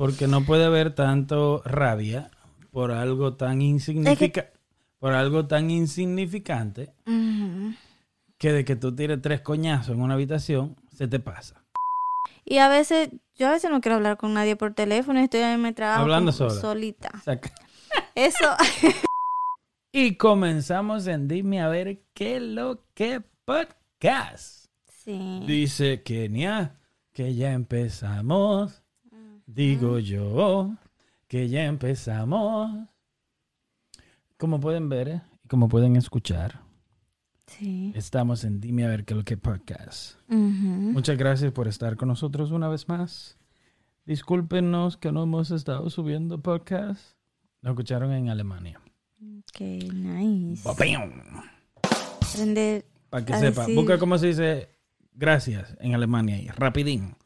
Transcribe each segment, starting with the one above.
Porque no puede haber tanto rabia por algo tan insignificante. Por algo tan insignificante que de que tú tires tres coñazos en una habitación, se te pasa. Y a veces, yo a veces no quiero hablar con nadie por teléfono estoy en mi trabajo Hablando sola. solita. Saca. Eso, Y comenzamos en Dime a ver qué lo que podcast. sí. Dice Kenia que ya empezamos. Digo yo que ya empezamos. Como pueden ver eh, y como pueden escuchar, Sí. estamos en Dime a ver qué lo que podcast. Muchas gracias por estar con nosotros una vez más. Discúlpenos que no hemos estado subiendo podcast. Nos escucharon en Alemania. Ok, nice. Para que A sepa. decir- Busca cómo se dice gracias en Alemania ahí. Rapidín.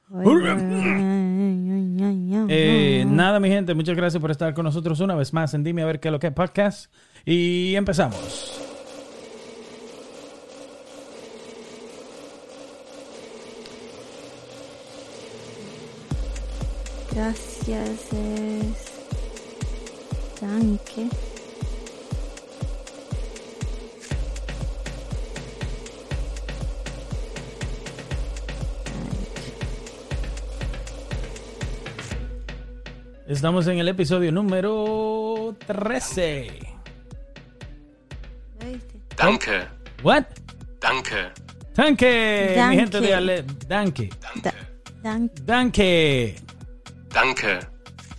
Eh, nada, mi gente, muchas gracias por estar con nosotros una vez más en Dime a ver qué es lo que es podcast. Y empezamos. Gracias. Danke. Estamos en el episodio número 13. ¿Lo viste? Danke, What? danke, Danke, mi gente de Ale. Danke. Da- danke. Danke. danke,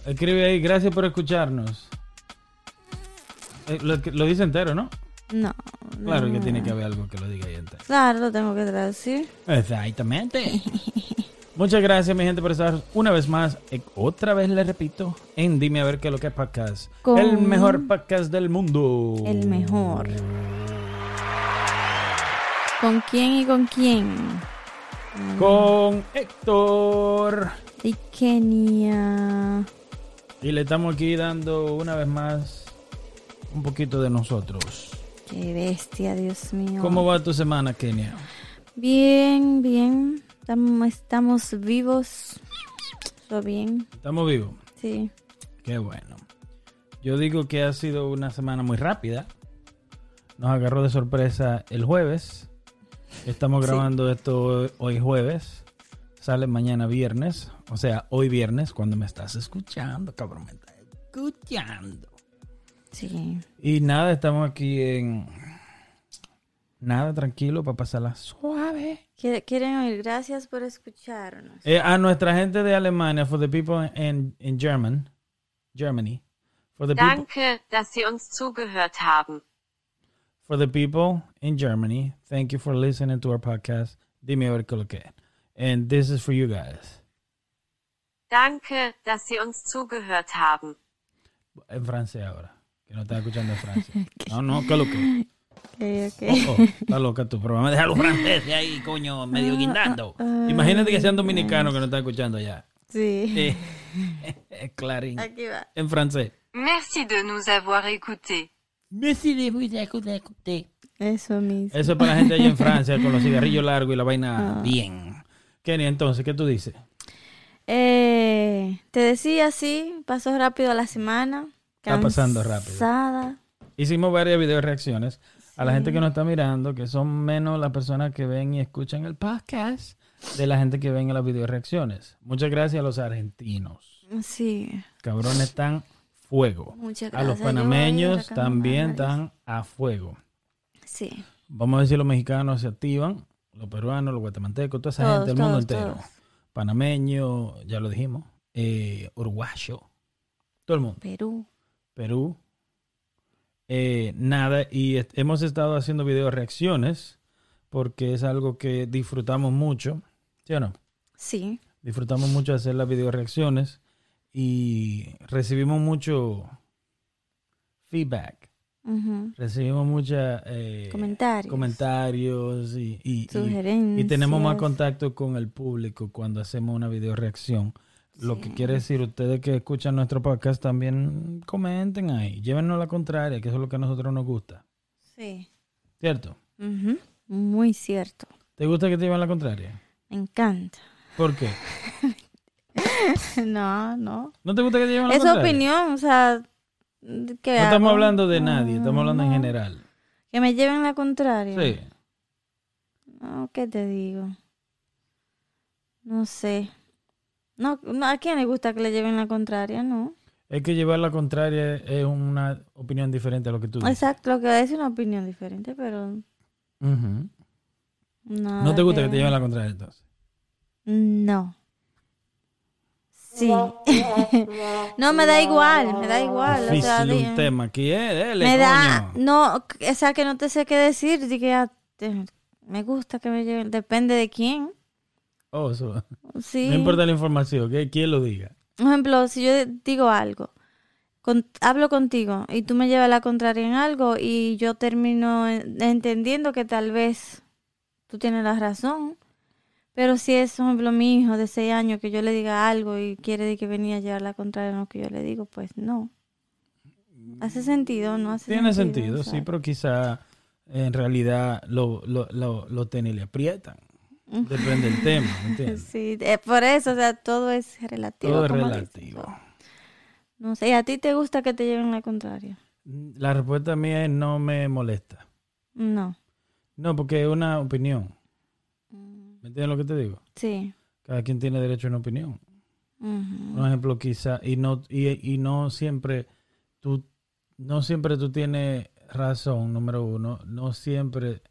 Escribe ahí, gracias por escucharnos. Eh, lo, dice entero, ¿no? No. Claro que tiene que haber algo que lo diga ahí entero. Claro, lo tengo que traducir. Exactamente. Muchas gracias, mi gente, por estar una vez más. eh, Otra vez les repito, en Dime a ver qué es lo que es podcast. Con- El mejor podcast del mundo. El mejor. ¿Con quién y con quién? Con Héctor. Y Kenia. Y le estamos aquí dando una vez más un poquito de nosotros. Qué bestia, Dios mío. ¿Cómo va tu semana, Kenia? Bien, bien. Estamos, estamos vivos. Todo bien, ¿Estamos vivos? sí. Qué bueno. Yo digo que ha sido una semana muy rápida. Nos agarró de sorpresa el jueves. Estamos Sí. grabando esto hoy jueves. Sale mañana viernes. O sea, hoy viernes, cuando me estás escuchando, cabrón, me estás escuchando. Sí. Y nada, estamos aquí en... Nada, tranquilo, para pasarla suave. Quiere- ¿Quieren oír? Gracias por escucharnos. Eh, a nuestra gente de Alemania, for the people in, in German, Germany, for the people... Danke, dass Sie uns zugehört haben. for the people in Germany, thank you for listening to our podcast. Dime a ver qué lo que es. And this is for you guys. Danke, dass Sie uns zugehört haben. En francés ahora. Que no estás escuchando en Francia. No, no, ¿qué lo que? Ok, ok. Oh, oh, está loca tu programa. Deja los franceses ahí, coño, medio guindando. Imagínate que sean dominicanos que no están escuchando ya. Sí. Eh, Clarín. Aquí va. En francés. Merci de nous avoir écoutés. Eso mismo. Eso es para la gente allá en Francia con los cigarrillos largos y la vaina bien. Kenny, entonces, ¿qué tú dices? Eh, te decía, sí, pasó rápido la semana. Está pasando rápido. Hicimos varias video reacciones a la gente que nos está mirando, que son menos las personas que ven y escuchan el podcast de la gente que ven las video reacciones. Muchas gracias a los argentinos. Sí. Cabrones están fuego. Muchas A los gracias. A panameños acá también están a fuego. Sí. Vamos a ver si los mexicanos se activan, los peruanos, los guatemaltecos, toda esa Todos, gente, el mundo entero. todos. Panameño, ya lo dijimos, eh, uruguayo, todo el mundo. Perú. Perú. Eh, nada, y est- hemos estado haciendo video reacciones porque es algo que disfrutamos mucho, ¿sí o no? Sí. Disfrutamos mucho hacer las video reacciones y recibimos mucho feedback, recibimos mucha eh, Comentarios. comentarios y, y- y tenemos más contacto con el público cuando hacemos una video reacción. Lo que quiere decir, ustedes que escuchan nuestro podcast también comenten ahí, llévenos la contraria, que eso es lo que a nosotros nos gusta. Sí. ¿Cierto? Muy cierto. ¿Te gusta que te lleven la contraria? Me encanta. ¿Por qué? no, no. ¿No te gusta que te lleven la Es contraria? opinión, o sea, ¿qué No hago? estamos hablando de nadie, estamos hablando en general. Que me lleven la contraria. Sí. No, ¿qué te digo? No sé. No, no, ¿a quién le gusta que le lleven la contraria? No. Es que llevar la contraria es una opinión diferente a lo que tú dices. Exacto, lo que es una opinión diferente, pero nada ¿No te gusta que te lleven la contraria entonces? No. Sí. no, me da igual, me da igual. o sea, Difícil un tema aquí, eh, dele, me da, no, o sea, que no te sé qué decir. Ah, te- me gusta que me lleven, depende de quién. Oh. Sí. No importa la información, que quién lo diga. Por ejemplo, si yo digo algo, con- hablo contigo y tú me llevas la contraria en algo y yo termino en- entendiendo que tal vez tú tienes la razón, pero si es, por ejemplo, mi hijo de seis años que yo le diga algo y quiere de que venía a llevar la contraria en lo que yo le digo, pues no. ¿Hace sentido? ¿No hace Tiene sentido, sí, pero quizá en realidad lo, lo, lo, lo tenis le aprietan. Depende del tema, ¿me entiendes? Sí, eh, por eso, o sea, todo es relativo. Todo es dices, relativo. No sé, ¿y a ti te gusta que te lleven la contraria? La respuesta mía es no me molesta. No. No, porque es una opinión. Mm, ¿Me entiendes lo que te digo? Sí. Cada quien tiene derecho a una opinión. Ujú. Por ejemplo, quizá, y no, y, y no siempre tú, no siempre tú tienes razón, número uno, no siempre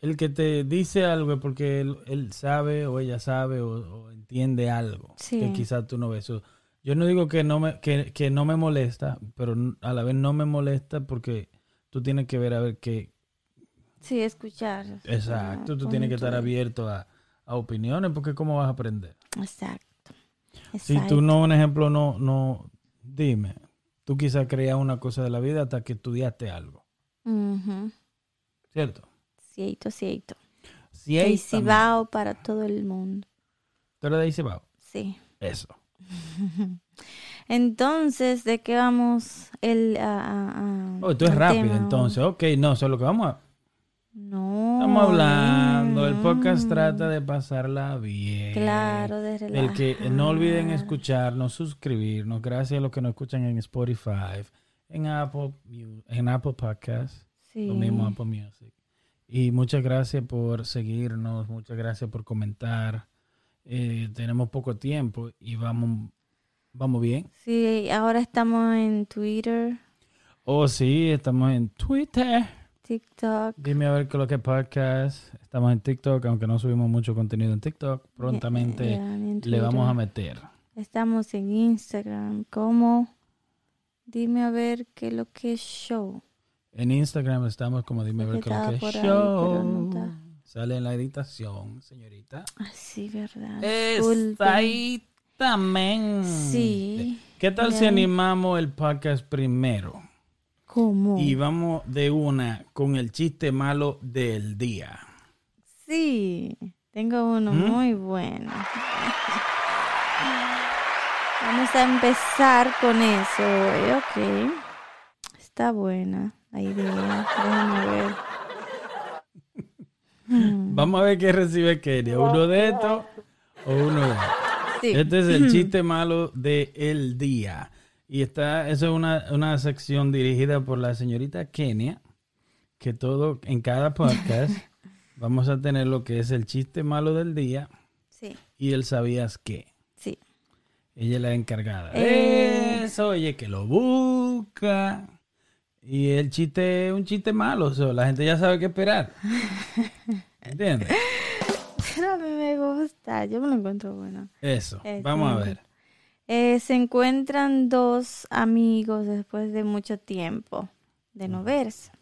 el que te dice algo es porque él, él sabe o ella sabe o, o entiende algo Sí. que quizás tú no ves. Yo no digo que no me, que, que no me molesta, pero a la vez no me molesta porque tú tienes que ver a ver qué, Sí, escuchar. exacto, Ah, tú tienes que estar abierto a, a opiniones porque cómo vas a aprender. Exacto. Si tú no, un ejemplo, no, no, dime, tú quizás creas una cosa de la vida hasta que estudiaste algo. ¿cierto? Cierto. Si hay Cibao para todo el mundo. ¿Tú eres de? Sí. Eso. Entonces, ¿de qué vamos? El, ah, ah, Oh, tú es rápido, tema? entonces. Ok, no, eso es lo que vamos a... No. Estamos hablando, el podcast trata de pasarla bien. Claro, de El que no olviden relajar. escucharnos, suscribirnos, gracias a los que nos escuchan en Spotify, en Apple, en Apple Podcasts. Sí. lo mismo Apple Music. Y muchas gracias por seguirnos, muchas gracias por comentar. Eh, tenemos poco tiempo y vamos, vamos bien. Sí, ahora estamos en Twitter, Oh, sí, estamos en Twitter. TikTok. Dime a ver qué es lo que es podcast. Estamos en TikTok, aunque no subimos mucho contenido en TikTok. Prontamente le vamos a meter. Estamos en Instagram. ¿Cómo? Dime a ver qué es lo que es show. En Instagram estamos como dime ver que no show. está. Sale en la editación, señorita. Ah, sí, verdad. Está ahí también. Sí. ¿Qué tal si animamos el podcast primero? ¿Cómo? Y vamos de una con el chiste malo del día. Sí, tengo uno ¿Mm? muy bueno. Vamos a empezar con eso hoy, ok. Está buena la idea. Déjame ver. Vamos a ver qué recibe Kenia. ¿Uno de estos o uno de estos? sí. Este es el chiste malo del día. Y está, eso es una, una sección dirigida por la señorita Kenia, que todo, en cada podcast, vamos a tener lo que es el chiste malo del día Sí, y el sabías qué. sí. Ella es la encargada Eh. eso, oye, que lo busca. Y el chiste es un chiste malo, o sea, la gente ya sabe qué esperar. ¿Entiendes? Pero a mí me gusta, yo me lo encuentro bueno. Eso, Eh, vamos a ver. Eh, se encuentran dos amigos después de mucho tiempo de no verse.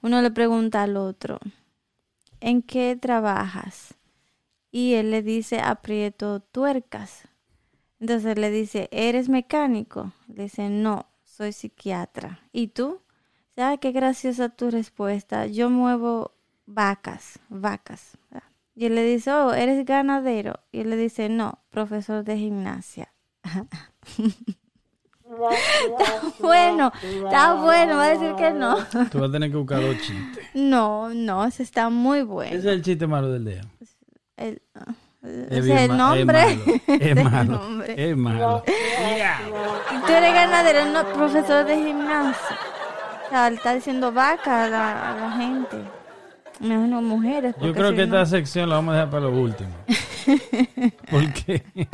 Uno le pregunta al otro, ¿en qué trabajas? Y él le dice, aprieto tuercas. Entonces le dice, ¿eres mecánico? Le dice, no, soy psiquiatra. ¿Y tú? ¿Sabes qué graciosa tu respuesta? Yo muevo vacas, vacas. Y él le dice, oh, ¿eres ganadero? Y él le dice, no, profesor de gimnasia. está bueno, está bueno, va a decir que no. Tú vas a tener que buscar dos chistes. No, no, ese está muy Ese bueno. es el chiste malo del día. El- ah, Es o bien sea, el nombre. Es el malo. Es malo. nombre. Es malo. Tú eres ganadero, no profesor de gimnasio. Sea, le está diciendo vaca a la, a la gente. Menos mujeres. Yo creo si que no- esta sección la vamos a dejar para lo último. Porque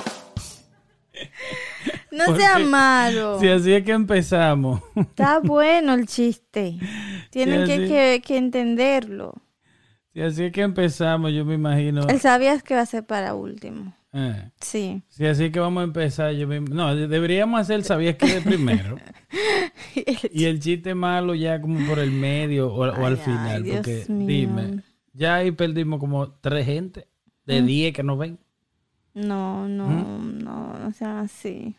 No porque sea malo. si así es que empezamos. Está bueno el chiste. Tienen que, así. que, que entenderlo. Si así es que empezamos, yo me imagino. Él sabías que va a ser para último. Eh, Sí. si así que vamos a empezar, yo me No, de- deberíamos hacer, sabías que de primero. y el chiste malo ya como por el medio o, o al final. ay, porque dime, ya ahí perdimos como tres gente de diez que nos ven. No, no, ¿Mm? no, no sean así.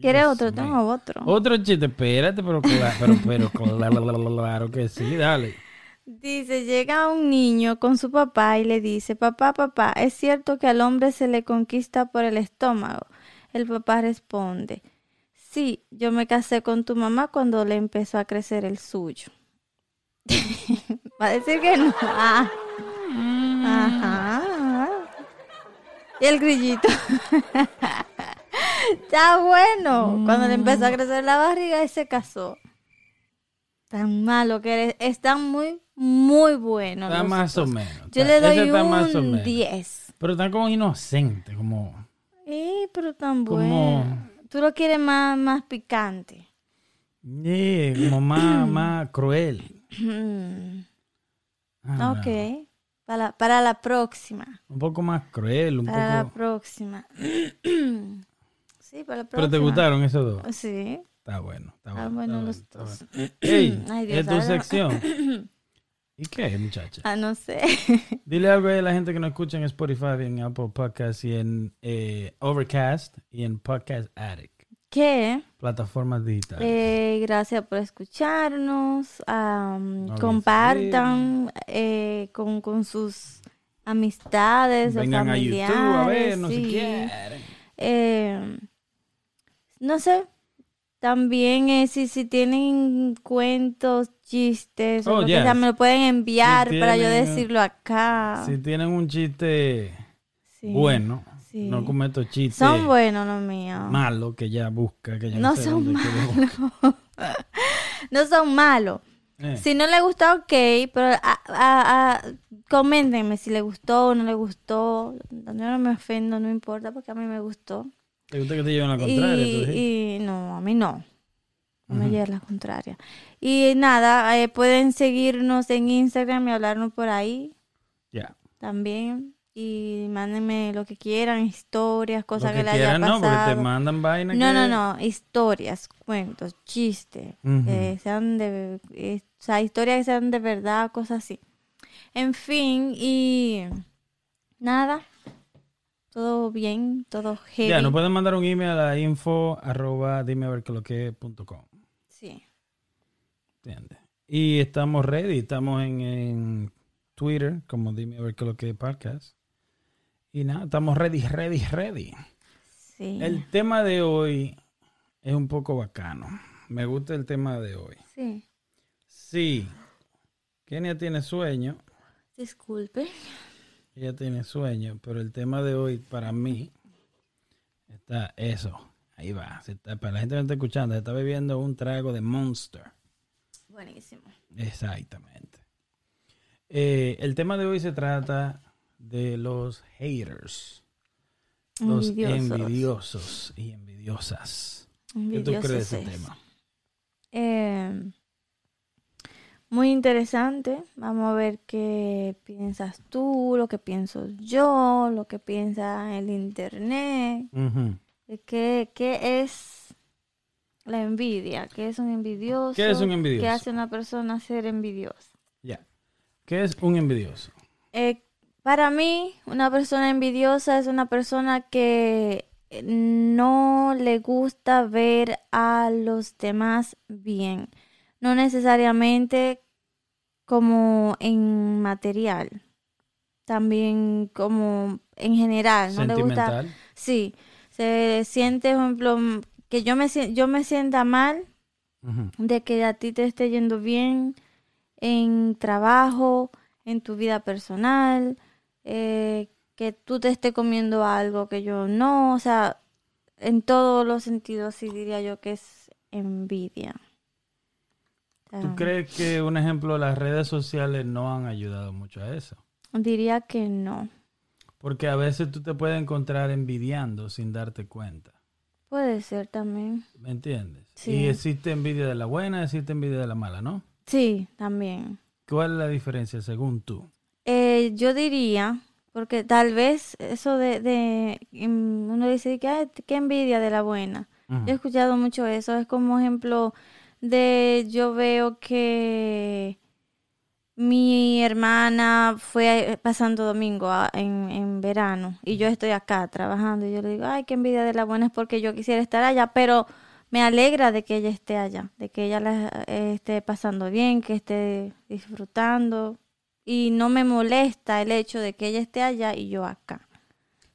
¿Quieres otro? Tengo otro. Otro chiste, espérate, pero claro, pero, pero claro que sí, dale. Dice, llega un niño con su papá y le dice, papá, papá, ¿es cierto que al hombre se le conquista por el estómago? El papá responde, sí, yo me casé con tu mamá cuando le empezó a crecer el suyo. Va a decir que no. Ah. Ajá. Y el grillito. Está bueno. Cuando le empezó a crecer la barriga y se casó. Tan malo que eres. Están muy, muy buenos. Está más o menos. Yo Está- le doy está un menos. 10. Pero están como inocentes, como... Eh, pero tan Como- bueno. Tú lo quieres más, más picante. eh, como más, más cruel. Ah, ok. Para la, para la próxima. Un poco más cruel, un Para la poco... próxima. sí, para la próxima. Pero te gustaron esos dos. Sí. Está bueno, está bueno. bueno, está los está dos. bueno. Ey, Ay, Dios, es tu sección. ¿Y qué, muchacha? Ah, no sé. Dile algo a la gente que nos escucha en Spotify, en Apple Podcasts y en eh, Overcast y en Podcast Addict, ¿Qué? plataformas digitales. Eh, gracias por escucharnos. No compartan eh, con, con sus amistades o Vengan a familiares. YouTube a ver, no sí. se quieren. Eh, no sé. También si, si tienen cuentos, chistes, o Oh, yes. sea, me lo pueden enviar Si para yo decirlo acá. Si tienen un chiste. Sí, bueno, sí. no como estos chistes Son buenos los míos. malos que ya busca, que ya No no, sé son buscar. No son malos. Eh, Si no le gusta, ok, pero a, a- a- coméntenme si le gustó o no le gustó. Yo no me ofendo, no importa, porque a mí me gustó. ¿Te gusta que te lleven la contraria? y no, a mí no. No me Ujú. lleves la contraria. Y nada, eh, pueden seguirnos en Instagram y hablarnos por ahí Ya. también. Y mándenme lo que quieran, historias, Lo cosas que que, le haya quieran, no, porque pasado. te mandan vaina No, que... no, no, historias, cuentos, chistes, que sean de, eh, o sea, historias que sean de verdad, cosas así. En fin, y nada, todo bien, todo heavy. Ya, nos pueden mandar un email a info arroba dime a ver qué lo que punto com. Sí, ¿Entiendes? Y estamos ready, estamos en, en Twitter, como dime a ver qué lo que podcast. Y nada, estamos ready, ready, ready. sí, El tema de hoy es un poco bacano. Me gusta el tema de hoy. sí. Sí, Kenia tiene sueño, Disculpe. ella tiene sueño, pero el tema de hoy para mí está eso. Ahí va. Se está- para la gente que no está escuchando, se está bebiendo un trago de Monster. Buenísimo. Exactamente. Eh, el tema de hoy se trata de los haters. Los Envidiosos. envidiosos y envidiosas. ¿Qué tú crees de ese es. tema? Eh, muy interesante. Vamos a ver qué piensas tú, lo que pienso yo, lo que piensa el internet. Ujú. de ¿Qué, qué es la envidia? ¿Qué es un envidioso? ¿Qué es un envidioso? ¿Qué hace una persona ser envidiosa? Ya. ¿Qué es un envidioso? Eh, para mí, una persona envidiosa es una persona que no le gusta ver a los demás bien. No necesariamente como en material, también como en general. No le gusta. Sí, se siente, por ejemplo, que yo me, yo me sienta mal de que a ti te esté yendo bien en trabajo, en tu vida personal, eh, que tú te estés comiendo algo que yo no, o sea, en todos los sentidos sí diría yo que es envidia. ¿Tú crees que, un ejemplo, las redes sociales no han ayudado mucho a eso? Diría que no. Porque a veces tú te puedes encontrar envidiando sin darte cuenta. Puede ser también. ¿Me entiendes? Sí. Y existe envidia de la buena, existe envidia de la mala, ¿no? Sí, también. ¿Cuál es la diferencia según tú? Eh, yo diría, porque tal vez eso de, de mm, uno dice que "Ay, qué envidia de la buena. Yo he escuchado mucho eso. Es como ejemplo de yo veo que mi hermana fue eh, pasando domingo a- en, en verano y yo estoy acá trabajando y yo le digo, ay, qué envidia de la buena es porque yo quisiera estar allá, pero me alegra de que ella esté allá, de que ella la eh, esté pasando bien, que esté disfrutando y no me molesta el hecho de que ella esté allá y yo acá.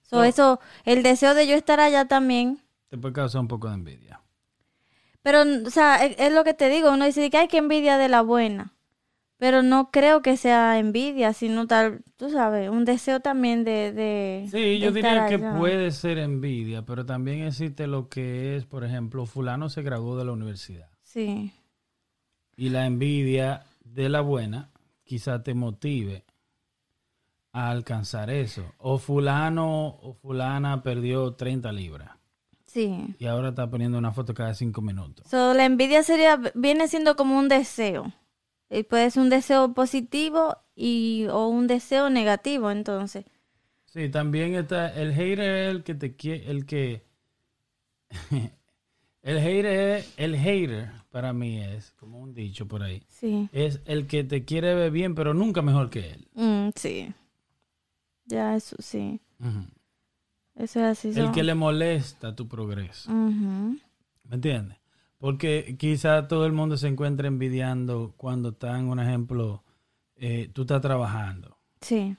So, No. eso, el deseo de yo estar allá también Te puede causar un poco de envidia. pero, o sea, es, es lo que te digo, uno dice que hay que envidia de la buena, pero no creo que sea envidia, sino tal, tú sabes, un deseo también de... de Sí, de yo diría que puede ser envidia, pero también existe lo que es, por ejemplo, fulano se graduó de la universidad. Sí, Y la envidia de la buena quizá te motive a alcanzar eso. O fulano o fulana perdió 30 libras sí. y ahora está poniendo una foto cada cinco minutos. So, la envidia sería, viene siendo como un deseo. Y puede ser un deseo positivo y, o un deseo negativo, entonces. Sí, también está el hater es el que te quiere, el que el hater es- el hater para mí es como un dicho por ahí. Sí. Es el que te quiere ver bien, pero nunca mejor que él. Mm, sí. Ya, eso sí. Eso es así. El que le molesta tu progreso. ¿Me entiendes? Porque quizá todo el mundo se encuentra envidiando cuando está en un ejemplo, eh, tú estás trabajando Sí.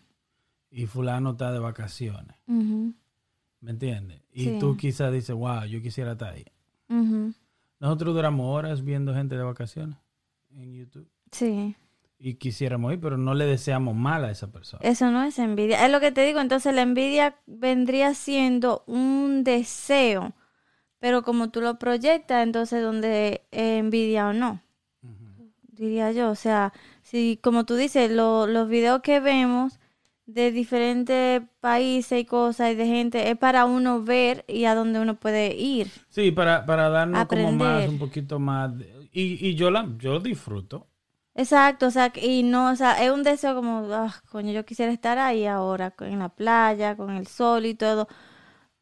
y fulano está de vacaciones. ¿Me entiendes? Y Sí. tú quizás dices, wow, yo quisiera estar ahí. Nosotros duramos horas viendo gente de vacaciones en YouTube Sí. y quisiéramos ir, pero no le deseamos mal a esa persona. Eso no es envidia. Es lo que te digo. Entonces la envidia vendría siendo un deseo. Pero como tú lo proyectas, entonces donde envidia o no, diría yo. O sea, si como tú dices, lo- los videos que vemos de diferentes países y cosas y de gente es para uno ver y a donde uno puede ir. Sí, para, para darnos como más, un poquito más. de- y, y yo la yo disfruto. Exacto, o sea, y no, o sea, es un deseo como, ah, coño, yo quisiera estar ahí ahora, en la playa, con el sol y todo.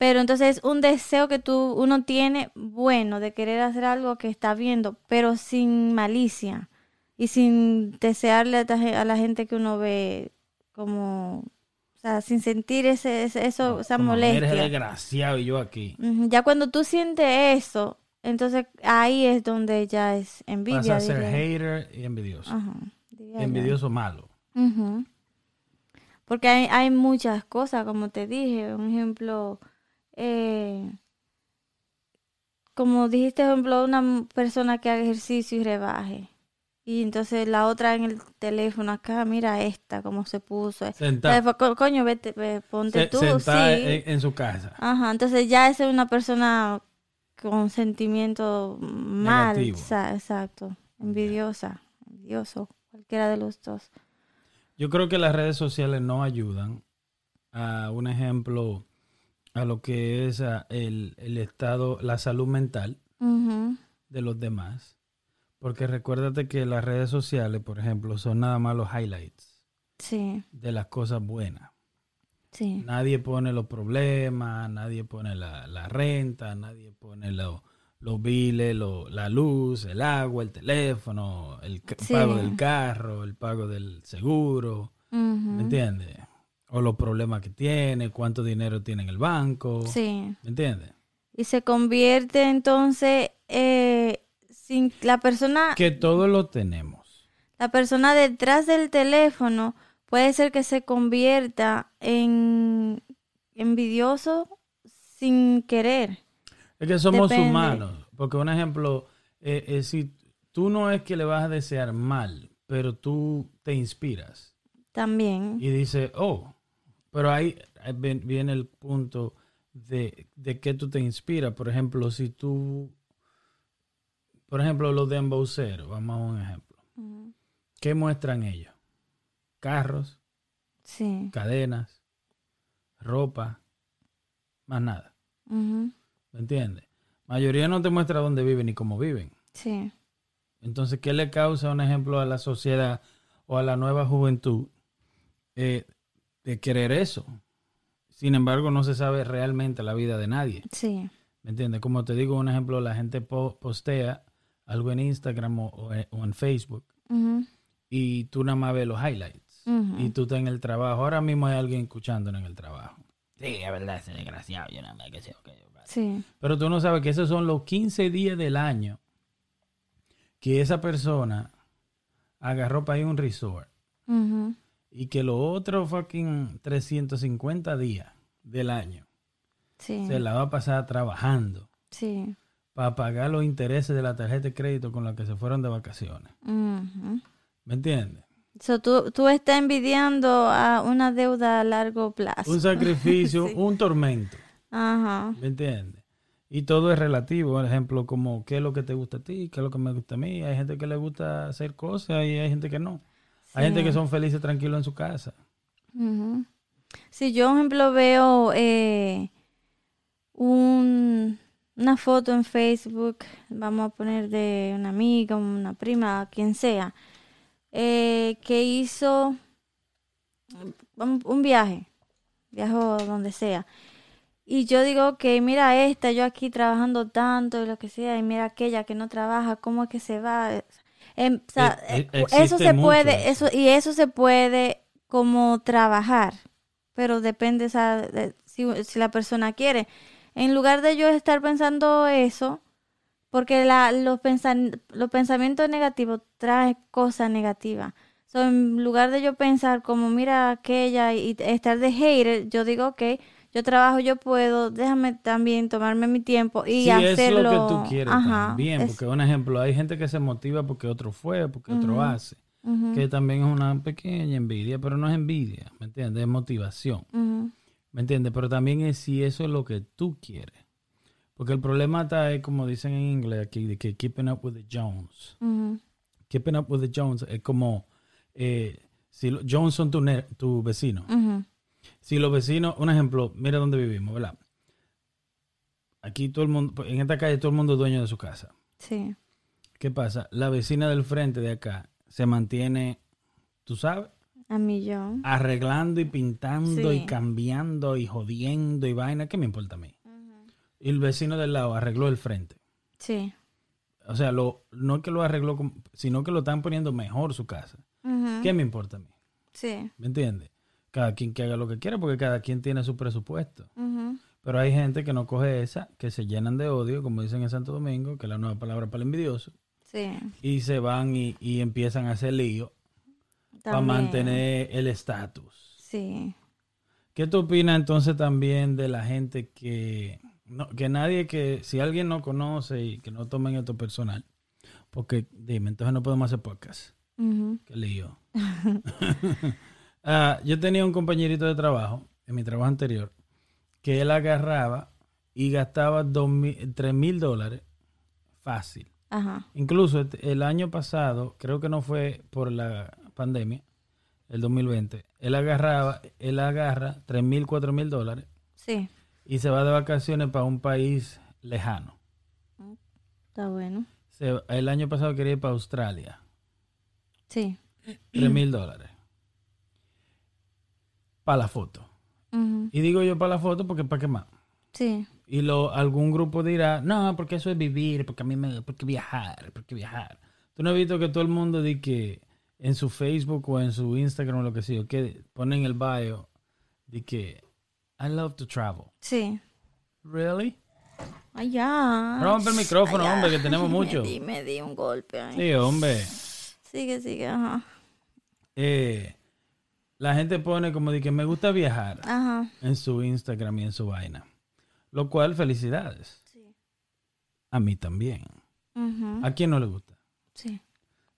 Pero entonces es un deseo que tú, uno tiene bueno de querer hacer algo que está viendo, pero sin malicia y sin desearle a, la gente que uno ve como, o sea, sin sentir ese, ese- eso, esa Como, Eres molestia. desgraciado y yo aquí. Ya cuando tú sientes eso, entonces ahí es donde ya es envidia. Pasa a ser hater y envidioso. Ajá, envidioso malo. Ujú. Porque hay, hay muchas cosas, como te dije. Un ejemplo, eh, como dijiste, ejemplo, una persona que haga ejercicio y rebaje. Y entonces la otra en el teléfono acá, mira esta, cómo se puso. Senta- fue, co- coño, vete, ve, ponte se- tú, sentada sí. en, en su casa. Ajá, entonces ya es una persona con sentimiento mal, Negativo. exacto, envidiosa, envidioso, cualquiera de los dos. Yo creo que las redes sociales no ayudan a un ejemplo a lo que es a, el, el estado, la salud mental de los demás. Porque recuérdate que las redes sociales, por ejemplo, son nada más los highlights Sí, de las cosas buenas. sí, Nadie pone los problemas, nadie pone la, la renta, nadie pone lo- los biles, lo- la luz, el agua, el teléfono, el Sí. pago del carro, el pago del seguro, ¿me ujú, entiendes? O los problemas que tiene, cuánto dinero tiene en el banco, sí. ¿me entiendes? Y se convierte entonces, eh, sin la persona, Que todos lo tenemos. la persona detrás del teléfono puede ser que se convierta en envidioso sin querer. Es que somos Depende. humanos. Porque un ejemplo, eh, eh, si tú no es que le vas a desear mal, pero tú te inspiras También. y dices, oh, Pero ahí viene el punto de, de que tú te inspiras. Por ejemplo, si tú, por ejemplo, los de embauceros, vamos a un ejemplo. ¿Qué muestran ellos? Carros, Sí. cadenas, ropa, más nada. ¿Me entiendes? Mayoría no te muestra dónde viven ni cómo viven. Sí. Entonces, ¿qué le causa un ejemplo a la sociedad o a la nueva juventud eh, de querer eso? Sin embargo, no se sabe realmente la vida de nadie. Sí. ¿Me entiendes? Como te digo, un ejemplo, la gente po- postea algo en Instagram o, o en- o en Facebook y tú nada más ves los highlights. Y tú estás en el trabajo. Ahora mismo hay alguien escuchándonos en el trabajo. Sí, es verdad, ese desgraciado. Yo nada más que sé, vale. Sí. Pero tú no sabes que esos son los 15 días del año que esa persona agarró para ir a un resort. Y que los otros fucking 350 días del año Sí. se la va a pasar trabajando Sí. para pagar los intereses de la tarjeta de crédito con la que se fueron de vacaciones. ¿Me entiendes? So, tú, tú estás envidiando a una deuda a largo plazo. Un sacrificio, Sí. un tormento. Ajá. ¿Me entiendes? Y todo es relativo, por ejemplo, como qué es lo que te gusta a ti, qué es lo que me gusta a mí. Hay gente que le gusta hacer cosas y hay gente que no. Hay gente que son felices tranquilos en su casa. Si yo, por ejemplo, veo eh, un, una foto en Facebook, vamos a poner de una amiga, una prima, quien sea, eh, que hizo un, un viaje, viajó donde sea. Y yo digo que mira esta, yo aquí trabajando tanto y lo que sea, y mira aquella que no trabaja, ¿cómo es que se va? Em, o sea, E- e- eh, eso se mucho puede, eso. y eso se puede como trabajar, pero depende de si, si la persona quiere. En lugar de yo estar pensando eso, porque la, los, pensan- los pensamientos negativos traen cosas negativas. So, en lugar de yo pensar como, mira aquella y estar de hater, yo digo, ok, yo trabajo, yo puedo, déjame también tomarme mi tiempo y si hacerlo. es lo que tú quieres Ajá, también. es- Porque, un ejemplo, hay gente que se motiva porque otro fue, porque otro hace. Que también es una pequeña envidia, pero no es envidia, ¿me entiendes? Es motivación, ¿me entiendes? Pero también es si eso es lo que tú quieres. Porque el problema está, es, como dicen en inglés aquí, de que keeping up with the Jones. Keeping up with the Jones es como, eh, si Jones son tu, tu vecino. Si los vecinos, un ejemplo, mira dónde vivimos, ¿verdad? Aquí todo el mundo, en esta calle todo el mundo es dueño de su casa. Sí. ¿Qué pasa? La vecina del frente de acá se mantiene, tú sabes, A millón. arreglando y pintando y cambiando y jodiendo y vaina. ¿Qué me importa a mí? Y el vecino del lado arregló el frente. Sí. O sea, lo, no es que lo arregló, sino que lo están poniendo mejor su casa. ¿Qué me importa a mí? Sí. ¿Me entiendes? Cada quien que haga lo que quiera porque cada quien tiene su presupuesto. Pero hay gente que no coge esa, que se llenan de odio, como dicen en Santo Domingo, que es la nueva palabra para el envidioso, Sí. y se van y, y empiezan a hacer lío para mantener el estatus. Sí. ¿Qué tú opinas entonces también de la gente que, no, que nadie que, si alguien no conoce y que no tomen esto personal, porque dime, entonces no podemos hacer podcast. Ujú, Qué lío. Ah, yo tenía un compañerito de trabajo, en mi trabajo anterior, que él agarraba y gastaba dos mil, tres mil dólares fácil. Ajá. Incluso este- el año pasado, creo que no fue por la pandemia, el 2020, él agarraba, él agarra tres mil, cuatro mil dólares Sí. y se va de vacaciones para un país lejano. Está bueno. Se- el año pasado quería ir para Australia. Sí. 3 mil dólares. Para la foto. Y digo yo para la foto porque para qué más. Sí. Y lo, algún grupo dirá, no, porque eso es vivir, porque a mí me, porque viajar, porque viajar. Tú no has visto que todo el mundo di que en su Facebook o en su Instagram o lo que sea, que ponen el bio de que I love to travel. Sí. Really? Ay, ya. Rompe el micrófono, Ay, hombre, que tenemos mucho. Me di, me di un golpe. ahí. Sí, hombre. Sigue, sigue. Ajá. Eh, la gente pone como de que me gusta viajar. Ajá. en su Instagram y en su vaina. Lo cual, felicidades. A mí también. ¿A quién no le gusta? Sí.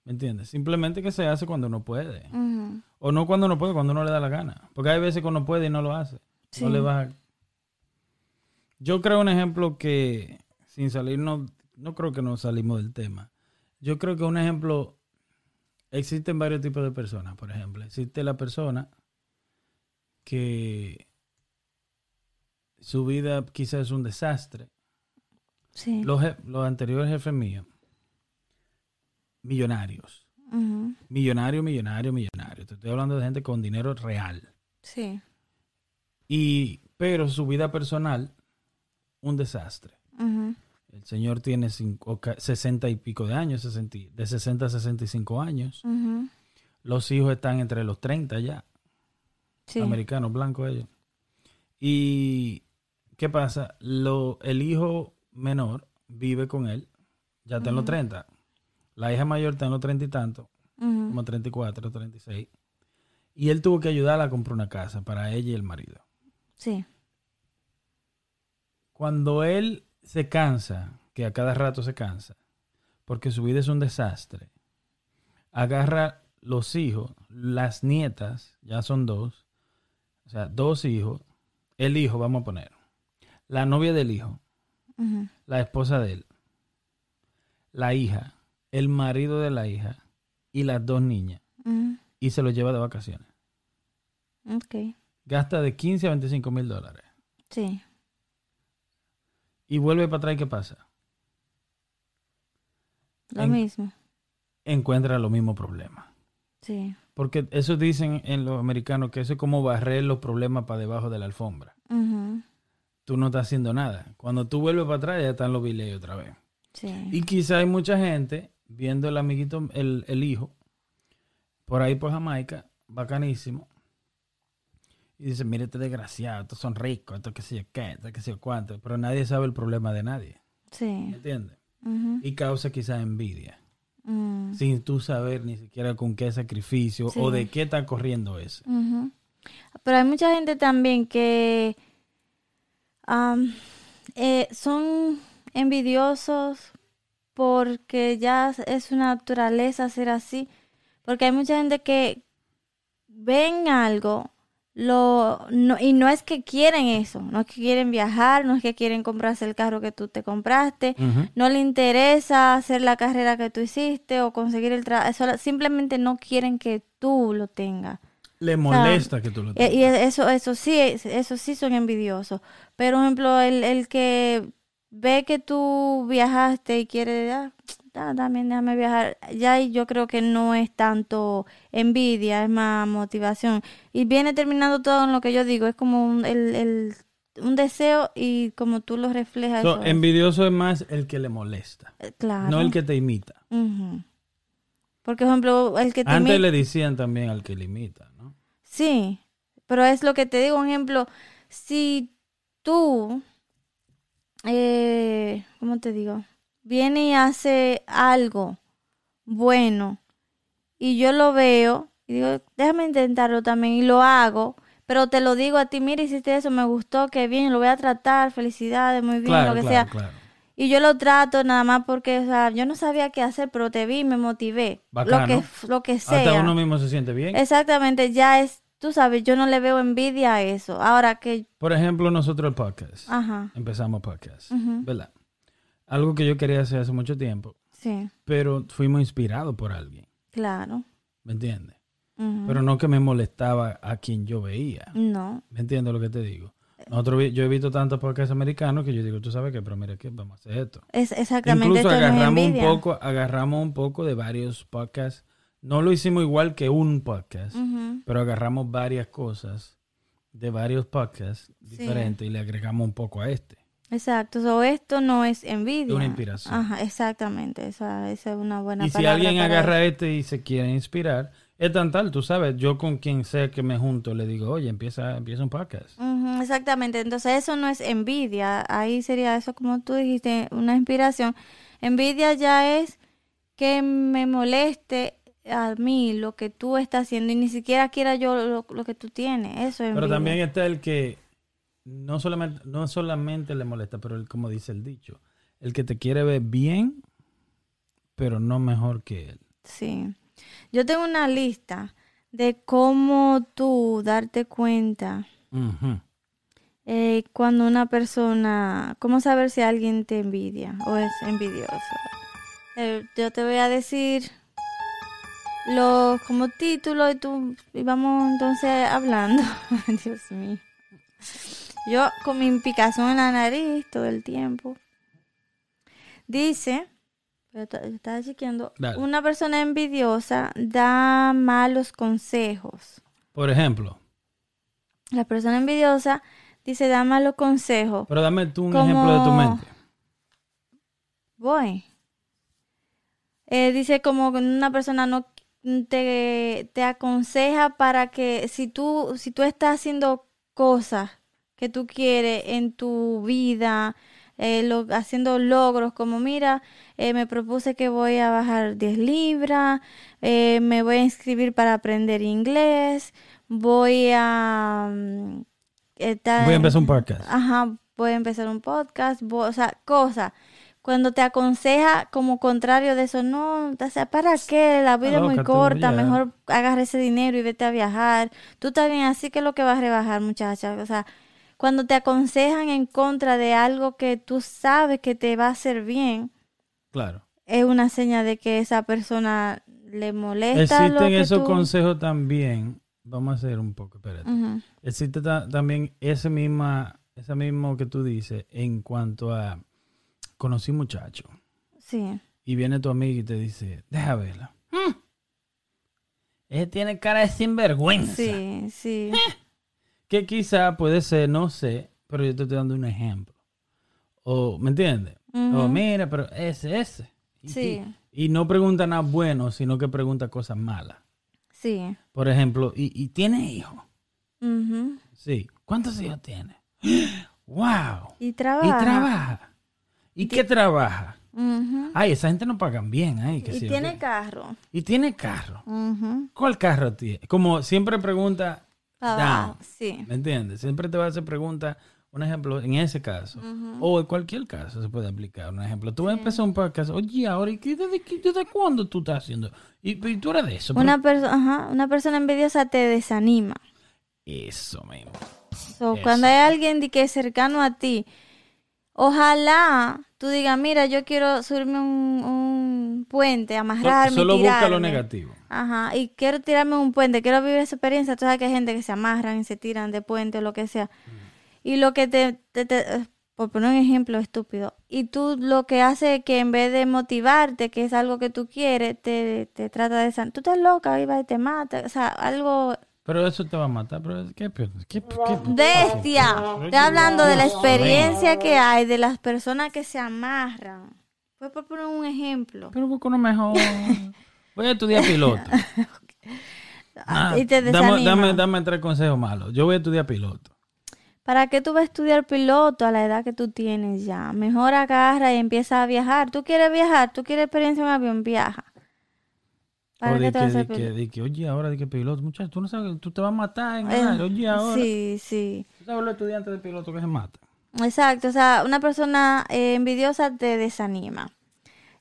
¿Me entiendes? Simplemente que se hace cuando uno puede. O no cuando uno puede, cuando uno le da la gana. Porque hay veces que uno puede y no lo hace. Sí. No le vas a- Yo creo un ejemplo que, sin salir, no, no creo que nos salimos del tema. Yo creo que un ejemplo, existen varios tipos de personas, por ejemplo. Existe la persona que su vida quizás es un desastre. Sí. Los, anteriores jefes míos, millonarios. Ujú. Millonario, millonario, millonario. Te estoy hablando de gente con dinero real. Sí. Y, pero su vida personal, un desastre. Ujú. El señor tiene cinco, ca- 60 y pico de años, 60 y- de 60 a 65 años. Ujú. Los hijos están entre los 30 ya, Sí. americanos, blancos ellos. Y, ¿qué pasa? Lo, el hijo menor vive con él, ya está en los 30. La hija mayor está en los 30 y tanto, Ujú. como 34, 36. Y él tuvo que ayudarla a comprar una casa para ella y el marido. Sí. Cuando él se cansa, que a cada rato se cansa, porque su vida es un desastre, agarra los hijos, las nietas, ya son dos, o sea, dos hijos, el hijo, vamos a poner, la novia del hijo, la esposa de él, la hija, el marido de la hija y las dos niñas, y se los lleva de vacaciones. Ok. Gasta de 15 a 25 mil dólares. Sí. Y vuelve para atrás, ¿y ¿qué pasa? Lo En- mismo. Encuentra los mismos problemas. Sí. Porque eso dicen en los americanos que eso es como barrer los problemas para debajo de la alfombra. Tú no estás haciendo nada. Cuando tú vuelves para atrás ya están los biles otra vez. Sí. Y quizá hay mucha gente viendo el amiguito, el, el hijo, por ahí por Jamaica, bacanísimo. Y dice, mire este desgraciado, estos son ricos, esto que sé yo qué, esto que sé yo cuánto. Pero nadie sabe el problema de nadie. ¿Me Sí. entiendes? Y causa quizá envidia. Mm. Sin tú saber ni siquiera con qué sacrificio Sí. o de qué está corriendo eso. Pero hay mucha gente también que eh, son envidiosos porque ya es una naturaleza ser así. Porque hay mucha gente que ven algo lo, no, y no es que quieren eso, no es que quieren viajar, no es que quieren comprarse el carro que tú te compraste, no le interesa hacer la carrera que tú hiciste o conseguir el trabajo, simplemente no quieren que tú lo tengas. Le molesta que tú lo Eh, tengas. Y eso, eso sí, es- eso sí son envidiosos. Pero, por ejemplo, el, el que ve que tú viajaste y quiere, ah, también déjame viajar, ya ahí yo creo que no es tanto envidia, es más motivación. Y viene terminando todo en lo que yo digo, es como un, el, el- un deseo y como tú lo reflejas. So, envidioso es más el que le molesta, Eh, claro. no el que te imita. Porque, por ejemplo, el que te Antes le decían también al que le imita, ¿no? Sí, pero es lo que te digo, un ejemplo, si tú, eh, ¿cómo te digo? Viene y hace algo bueno y yo lo veo y digo, déjame intentarlo también y lo hago, pero te lo digo a ti, mira, hiciste eso, me gustó, qué bien, lo voy a tratar, felicidades, muy bien, Claro, lo que claro, sea. claro. Y yo lo trato nada más porque, o sea, yo no sabía qué hacer, pero te vi y me motivé. Bacano. Lo que, lo que sea. Hasta uno mismo se siente bien. Exactamente, ya es, tú sabes, yo no le veo envidia a eso. Ahora que, Por ejemplo, nosotros el podcast. ajá, Empezamos podcast. ¿verdad? Algo que yo quería hacer hace mucho tiempo, sí, pero fuimos inspirados por alguien, claro. ¿me entiendes? Pero no que me molestaba a quien yo veía. No, ¿Me entiendes lo que te digo? Nosotros, yo he visto tantos podcasts americanos que yo digo, tú sabes qué, pero mira que vamos a hacer esto. es exactamente Incluso esto no es agarramos un poco, agarramos un poco de varios podcasts. No lo hicimos igual que un podcast, pero agarramos varias cosas de varios podcasts diferentes y le agregamos un poco a este. Exacto, so, esto no es envidia. Una inspiración. Ajá, exactamente, esa, esa es una buena y si alguien agarra este y se quiere inspirar, es tan tal, tú sabes, yo con quien sea que me junto le digo, oye, empieza, empieza un podcast. Exactamente, entonces eso no es envidia, ahí sería eso como tú dijiste, una inspiración. Envidia ya es que me moleste a mí lo que tú estás haciendo y ni siquiera quiera yo lo, lo que tú tienes, eso es. Pero también está el que no solamente, no solamente le molesta, pero el, como dice el dicho, el que te quiere ver bien, pero no mejor que él. Sí. Yo tengo una lista de cómo tú darte cuenta eh, cuando una persona, cómo saber si alguien te envidia o es envidioso. Eh, yo te voy a decir lo como título y tú y vamos entonces hablando. Dios mío. Yo con mi picazón en la nariz todo el tiempo. Dice, estaba chequeando, Dale. una persona envidiosa da malos consejos. Por ejemplo, La persona envidiosa dice da malos consejos. pero dame tú un Como- ejemplo de tu mente. Voy. Eh, dice como una persona no te, te aconseja para que si tú, si tú estás haciendo cosas que tú quieres en tu vida, eh, lo- haciendo logros, como mira, eh, me propuse que voy a bajar 10 libras, eh, me voy a inscribir para aprender inglés, voy a... mm, Voy a empezar un podcast. Ajá, voy a empezar un podcast, vo- o sea, cosas. Cuando te aconseja como contrario de eso, no, o sea, ¿para qué? La vida es muy corta, mejor agarra ese dinero y vete a viajar. Tú estás bien así que es lo que vas a rebajar, muchacha. O sea, cuando te aconsejan en contra de algo que tú sabes que te va a hacer bien, Claro. es una señal de que esa persona le molesta lo Existen que esos tú... consejos también. Vamos a hacer un poco, espérate. Existe ta- también ese misma, ese mismo que tú dices en cuanto a conocí un muchacho Sí, y viene tu amigo y te dice, deja verla. Mm. Ese tiene cara de sinvergüenza. sí, sí. Que quizá puede ser, no sé, pero yo te estoy dando un ejemplo. O, ¿me entiendes? O mira, pero ese, ese. Y, Sí. y no pregunta nada bueno, sino que pregunta cosas malas. Sí. Por ejemplo, ¿y, y tiene hijos? Sí. ¿Cuántos hijos tiene? ¡Wow! Y ¿Y trabaja. ¿Y qué trabaja? Ay, esa gente no pagan bien. Ay, que Y sí, tiene carro. Y tiene carro. ¿Cuál carro tiene? Como siempre pregunta, abajo, Sí. ¿Me entiendes? Siempre te va a hacer preguntas. Un ejemplo, en ese caso, o en cualquier caso se puede aplicar. Un ejemplo, tú vas a empezar un podcast, oye, ahora, ¿y qué, desde, desde cuándo tú estás haciendo? Y, y tú eres de eso. Una, perso- ajá, una persona envidiosa te desanima. Eso mismo. So, Eso. cuando hay alguien de que es cercano a ti, ojalá tú digas, mira, yo quiero subirme un, un puente, amarrarme, Solo busca lo tirarme". negativo. Ajá, y quiero tirarme un puente, quiero vivir esa experiencia. Tú sabes que hay gente que se amarran y se tiran de puente o lo que sea. Y lo que te, te- te- eh, por poner un ejemplo estúpido, y tú lo que hace es que en vez de motivarte, que es algo que tú quieres, te, te trata de... san- Tú estás loca, iba y te mata. O sea, algo... Pero eso te va a matar. Pero ¿qué, qué, qué, qué- Bestia. Estoy hablando de la experiencia que hay de las personas que se amarran. Fue por poner un ejemplo. Pero busca uno mejor. Voy a estudiar piloto. Ah, y te dame, desanima. dame, dame tres consejos malos. Yo voy a estudiar piloto. ¿Para qué tú vas a estudiar piloto a la edad que tú tienes ya? Mejor agarra y empieza a viajar. ¿Tú quieres viajar? ¿Tú quieres experiencia en avión? Viaja. ¿Para O de te que, vas de que, de que, oye, ahora de que piloto, muchachos, tú no sabes, tú te vas a matar en el aire. Oye, ahora. Sí, sí. ¿Tú sabes los estudiantes de piloto que se matan? Exacto. O sea, una persona eh, envidiosa te desanima.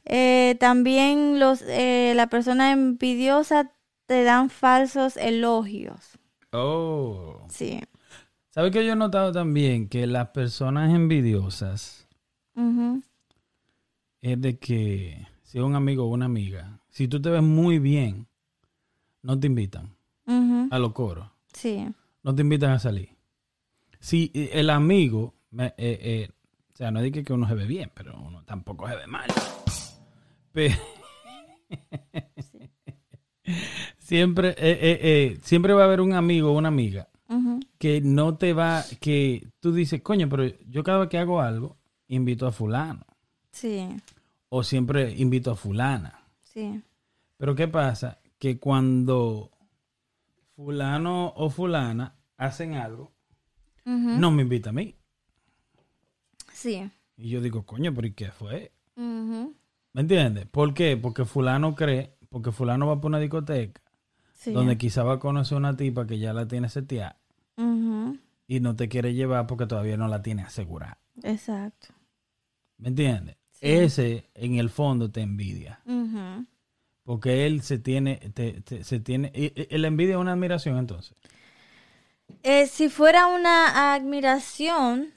Eh, también los, eh, la persona envidiosa te dan falsos elogios. Oh. Sí. ¿Sabes que yo he notado también? Que las personas envidiosas es de que si un amigo o una amiga, si tú te ves muy bien, no te invitan a los coros, Sí. no te invitan a salir. Si eh, el amigo, eh, eh, o sea, no digo que uno se ve bien, pero uno tampoco se ve mal. Pe- siempre, eh, eh, eh, siempre va a haber un amigo o una amiga que no te va, que tú dices, coño, pero yo cada vez que hago algo, invito a fulano. Sí. O siempre invito a fulana. Sí. Pero ¿qué pasa? Que cuando fulano o fulana hacen algo, no me invita a mí. Sí. Y yo digo, coño, pero ¿y qué fue? ¿Me entiendes? ¿Por qué? Porque fulano cree, porque fulano va por una discoteca, Sí. donde quizá va a conocer una tipa que ya la tiene seteada y no te quiere llevar porque todavía no la tiene asegurada. Exacto. ¿Me entiendes? Sí. Ese en el fondo te envidia. Porque él se tiene, te- te- se tiene, y- y- la envidia es una admiración entonces. Eh, si fuera una admiración,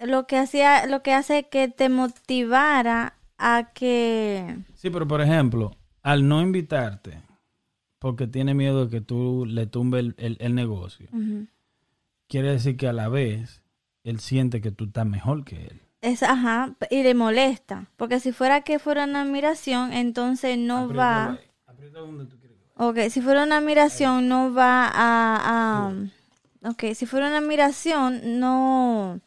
lo que hacía, lo que hace que te motivara a que Sí, pero por ejemplo, al no invitarte, porque tiene miedo de que tú le tumbe el, el- el negocio, quiere decir que a la vez él siente que tú estás mejor que él. Es ajá, y le molesta, porque si fuera que fuera una admiración, entonces no va. Ok, si fuera una admiración, no va a, a- Ok, si fuera una admiración, no...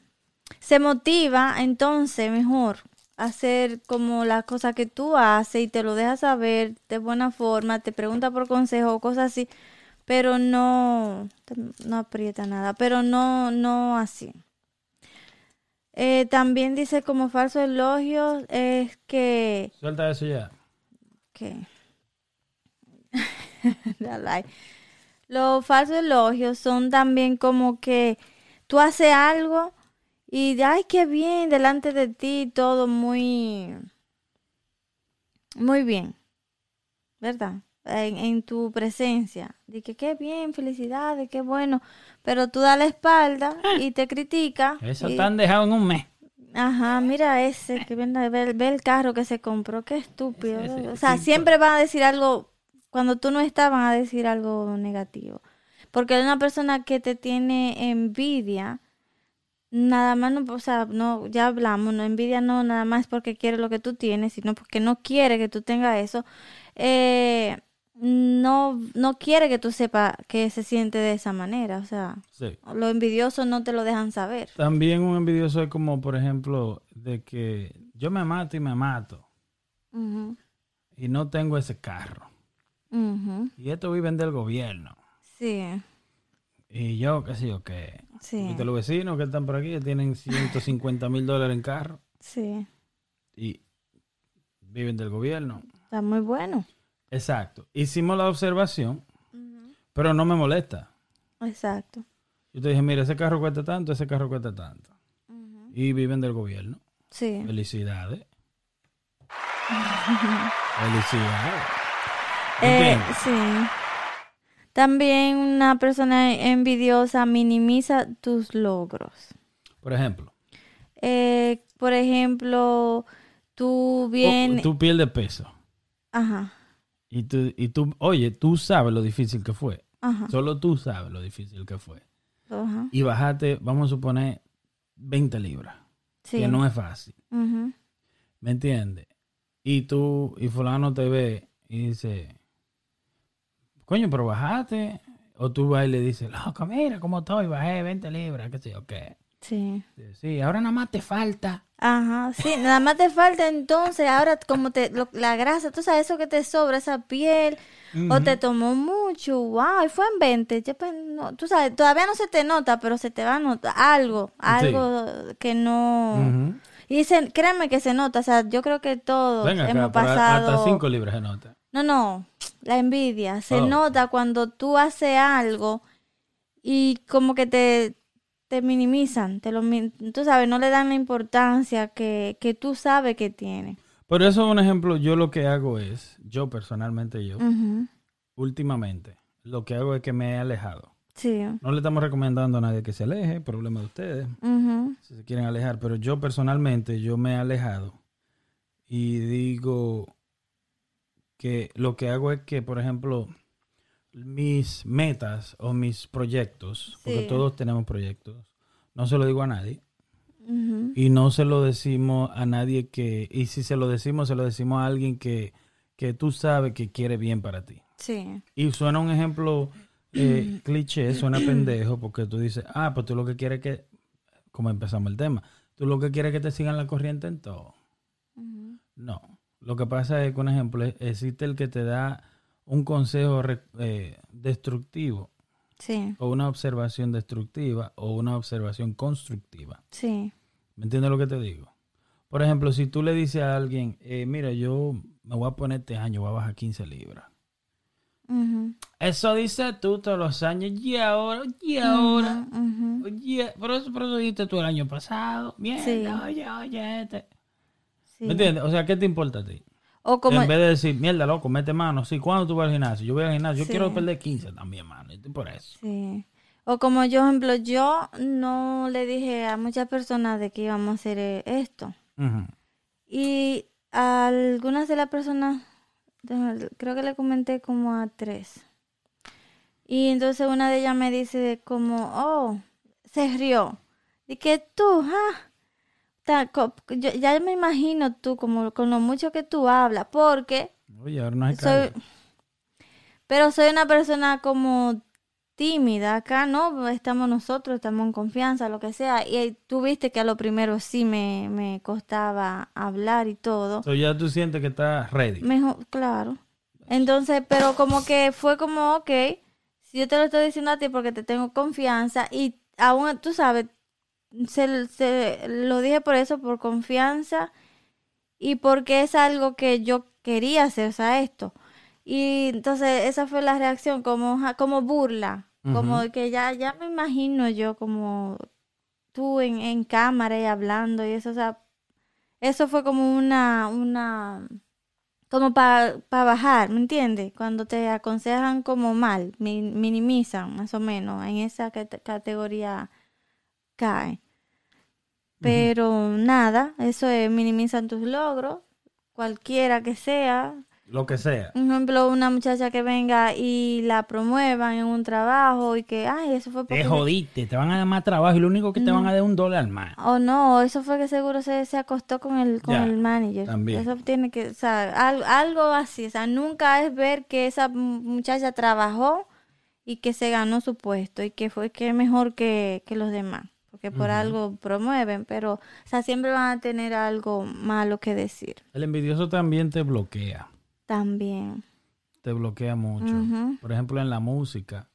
Se motiva, entonces, mejor hacer como las cosas que tú haces y te lo deja saber de buena forma, te pregunta por consejo o cosas así, pero no... No aprieta nada, pero no, no así. Eh, también dice como falso elogio es que... Suelta eso ya. que ahí. Los falsos elogios son también como que tú haces algo y de, ay, qué bien, delante de ti, todo muy, muy bien, ¿verdad? En, en tu presencia. De que qué bien, felicidades, qué bueno. Pero tú das la espalda y te critica. Eso y- te han dejado en un mes. Ajá, mira ese, que viene, ve, ve el carro que se compró, qué estúpido. Ese- ese- o sea, siempre van a decir algo, cuando tú no estás, van a decir algo negativo. Porque una persona que te tiene envidia, nada más, no, o sea, no, ya hablamos, no envidia no nada más porque quiere lo que tú tienes, sino porque no quiere que tú tengas eso. Eh, no, no quiere que tú sepas que se siente de esa manera, o sea, Sí. los envidiosos no te lo dejan saber. También un envidioso es como, por ejemplo, de que yo me mato y me mato y no tengo ese carro. Y esto viven del gobierno. Sí, Y yo, qué sé yo, qué. sí, Viste, los vecinos que están por aquí que tienen 150 mil dólares en carro sí. y viven del gobierno. Está muy bueno. Exacto. Hicimos la observación, pero no me molesta. Exacto. Yo te dije, mira, ese carro cuesta tanto, ese carro cuesta tanto. Y viven del gobierno. Sí. Felicidades. Felicidades. Eh, sí. También una persona envidiosa minimiza tus logros. Por ejemplo, Eh, por ejemplo, tú bien... o- tú pierdes peso. Ajá, Y tú, y tú, oye, tú sabes lo difícil que fue. ajá, Solo tú sabes lo difícil que fue. ajá. Y bajaste, vamos a suponer, 20 libras. Sí. Que no es fácil. ¿Me entiendes? Y tú, y fulano te ve y dice, coño, pero bajaste. O tú vas y le dices, loco, mira cómo estoy, bajé 20 libras, qué sé yo, qué. Sí. Sí, ahora nada más te falta. Ajá, sí, nada más te falta entonces, ahora como te, lo- la grasa, tú sabes, eso que te sobra, esa piel, o te tomó mucho, wow, y fue en 20, ya pues, no, tú sabes, todavía no se te nota, pero se te va a notar algo, algo que no... Y se, créeme que se nota, o sea, yo creo que todos hemos pasado... hasta 5 libras se nota. No, no, la envidia. Se Oh. nota cuando tú haces algo y como que te, te minimizan, te lo, min- tú sabes, no le dan la importancia que, que tú sabes que tiene. Por eso, un ejemplo, yo lo que hago es, yo personalmente, yo, últimamente, lo que hago es que me he alejado. Sí. No le estamos recomendando a nadie que se aleje, problema de ustedes, si se quieren alejar, pero yo personalmente, yo me he alejado y digo que lo que hago es que, por ejemplo, mis metas o mis proyectos, porque todos tenemos proyectos, no se lo digo a nadie y no se lo decimos a nadie que, y si se lo decimos, se lo decimos a alguien que, que tú sabes que quiere bien para ti. Sí. Y suena un ejemplo eh, cliché, suena pendejo, porque tú dices, ah, pues tú lo que quieres que, como empezamos el tema, tú lo que quieres es que te sigan la corriente en todo. No. Lo que pasa es que, un ejemplo, es- existe el que te da un consejo eh, destructivo Sí. o una observación destructiva o una observación constructiva. Sí. ¿Me entiendes lo que te digo? Por ejemplo, si tú le dices a alguien, eh, mira, yo me voy a poner este año, voy a bajar 15 libras. Eso dices tú todos los años, y ahora, y ahora, oye, pero eso, pero eso dijiste tú el año pasado, bien, Sí. oye, oye, este. sí. ¿Me entiendes? O sea, ¿qué te importa a ti? O como, En vez de decir, mierda, loco, mete mano. Sí, ¿cuándo tú vas al gimnasio? Yo voy al gimnasio. Yo quiero perder 15 también, mano. Y por eso. sí. O como yo, ejemplo, yo no le dije a muchas personas de que íbamos a hacer eh, esto. Y a algunas de las personas, creo que le comenté como a tres. Y entonces una de ellas me dice como, oh, se rió. Y que tú, ah, yo- ya me imagino tú como con lo mucho que tú hablas, porque Oye, ahora no hay soy, pero soy una persona como tímida. Acá no estamos nosotros, estamos en confianza, lo que sea. Y tú viste que a lo primero sí me, me costaba hablar y todo. So, ya tú sientes que estás ready. Mejor, claro. Entonces, pero como que fue como, ok, si yo te lo estoy diciendo a ti porque te tengo confianza y aún, tú sabes, se, se- lo dije por eso, por confianza y porque es algo que yo quería hacer, o sea, esto. Y entonces esa fue la reacción, como, como burla, como que ya, ya me imagino yo como tú en, en cámara y hablando y eso, o sea, eso fue como una, una, como para bajar, ¿me entiendes? Cuando te aconsejan como mal, mi- minimizan más o menos, en esa cate- categoría cae. Pero nada, eso es, minimizan tus logros, cualquiera que sea. Lo que sea. Por ejemplo, una muchacha que venga y la promuevan en un trabajo y que, ay, eso fue porque... Te jodiste, te van a dar más trabajo y lo único que te van a dar es un dólar más. O no, eso fue que seguro se, se acostó con el, con Ya, el manager. también. Eso tiene que, o sea, al- algo así. O sea, nunca es ver que esa mu- muchacha trabajó y que se ganó su puesto y que fue que mejor que, que los demás. Porque por algo promueven, pero, o sea, siempre van a tener algo malo que decir. El envidioso también te bloquea. También. Te bloquea mucho. Por ejemplo, en la música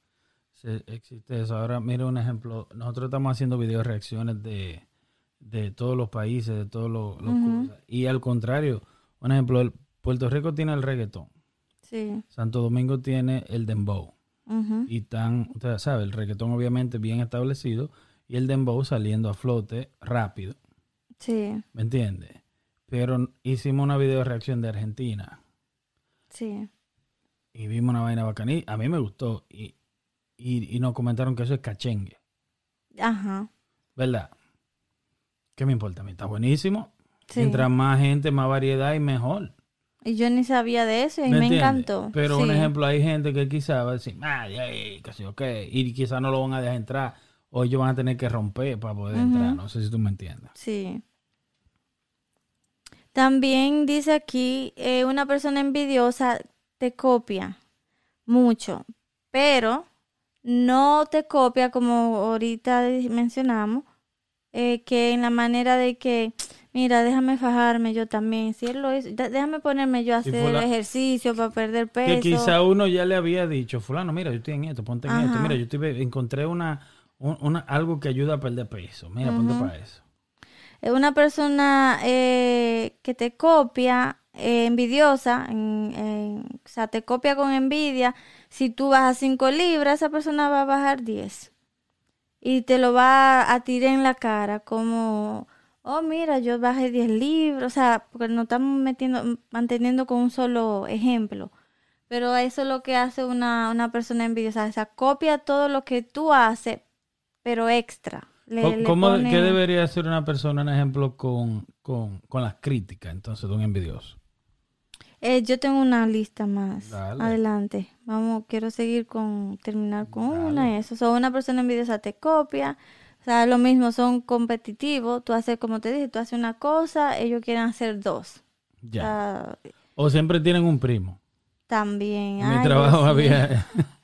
se- existe eso. Ahora, mira un ejemplo. Nosotros estamos haciendo video reacciones de, de todos los países, de todos los, los cosas. Y al contrario, un ejemplo, el- Puerto Rico tiene el reggaetón. Sí. Santo Domingo tiene el dembow. Y tan, usted sabe, el reggaetón obviamente bien establecido y el dembow saliendo a flote rápido. Sí. ¿Me entiendes? Pero hicimos una video reacción de Argentina Sí. y vimos una vaina bacana. y A mí me gustó y, y, y nos comentaron que eso es cachengue, Ajá. ¿verdad? ¿Qué me importa? A mí está buenísimo. Sí. Mientras más gente, más variedad y mejor. Y yo ni sabía de eso y ¿Me me, encantó. Pero un ejemplo, hay gente que quizá va a decir, ay, ay, que sí, ok, y quizá no lo van a dejar entrar, o ellos van a tener que romper para poder entrar. No sé si tú me entiendes. Sí. También dice aquí, eh, una persona envidiosa te copia mucho, pero no te copia como ahorita mencionamos, eh, que en la manera de que, mira, déjame fajarme yo también, si él lo hizo, dé- déjame ponerme yo a hacer ejercicio para perder Que peso. quizá uno ya le había dicho, fulano, mira, yo estoy en esto, ponte en esto. Mira, yo estoy, encontré una, un- una, algo que ayuda a perder peso. Mira, ponte para eso. Es una persona eh, que te copia, eh, envidiosa, en- en- o sea, te copia con envidia. Si tú bajas 5 libras, esa persona va a bajar 10. Y te lo va a tirar en la cara como, oh, mira, yo bajé 10 libras. O sea, porque nos estamos metiendo, manteniendo con un solo ejemplo. Pero eso es lo que hace una, una persona envidiosa. O sea, copia todo lo que tú haces, pero extra. Le- ¿Cómo- le cómo- pone- ¿Qué debería hacer una persona, un ejemplo, con, con, con las críticas, entonces, de un envidioso? Eh, yo tengo una lista más. Dale. Adelante. Vamos, quiero seguir con, terminar con Dale. una y eso. O sea, una persona envidiosa te copia. O sea, lo mismo, son competitivos. Tú haces, como te dije, tú haces una cosa, ellos quieren hacer dos. O Ya. sea, O siempre tienen un primo. también. En mi Ay, trabajo había...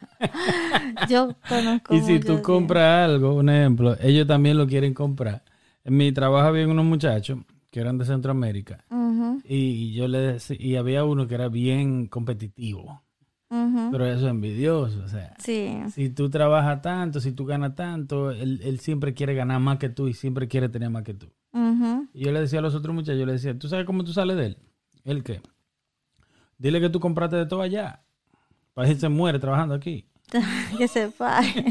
Yo conozco y si tú compras algo, un ejemplo, ellos también lo quieren comprar. En mi trabajo había unos muchachos que eran de Centroamérica y yo le decía, y había uno que era bien competitivo, pero eso es envidioso, o sea, Sí. si tú trabajas tanto, si tú ganas tanto, él, él siempre quiere ganar más que tú y siempre quiere tener más que tú. Y yo le decía a los otros muchachos, yo le decía, ¿tú sabes cómo tú sales de él? ¿El qué? Dile que tú compraste de todo allá. Para que se muere trabajando aquí. que se pague.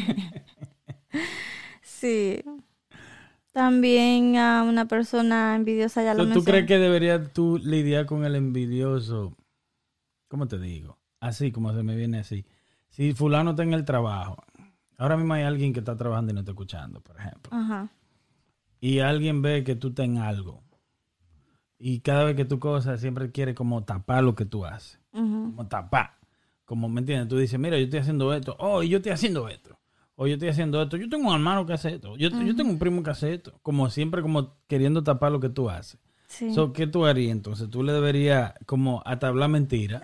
sí. También a una persona envidiosa ya lo ¿Tú, mencioné. crees que deberías tú lidiar con el envidioso? ¿Cómo te digo? Así como se me viene así. Si fulano está en el trabajo, ahora mismo hay alguien que está trabajando y no está escuchando, por ejemplo. Ajá. y alguien ve que tú estás en algo y cada vez que tú cosas siempre quiere como tapar lo que tú haces, como tapar, como me entiendes, tú dices, mira, yo estoy haciendo esto, oh, y yo estoy haciendo esto, o yo estoy haciendo esto, yo tengo un hermano que hace esto, yo, yo tengo un primo que hace esto, como siempre como queriendo tapar lo que tú haces. Sí. So, ¿Qué tú harías entonces? Tú le deberías como hasta hablar mentira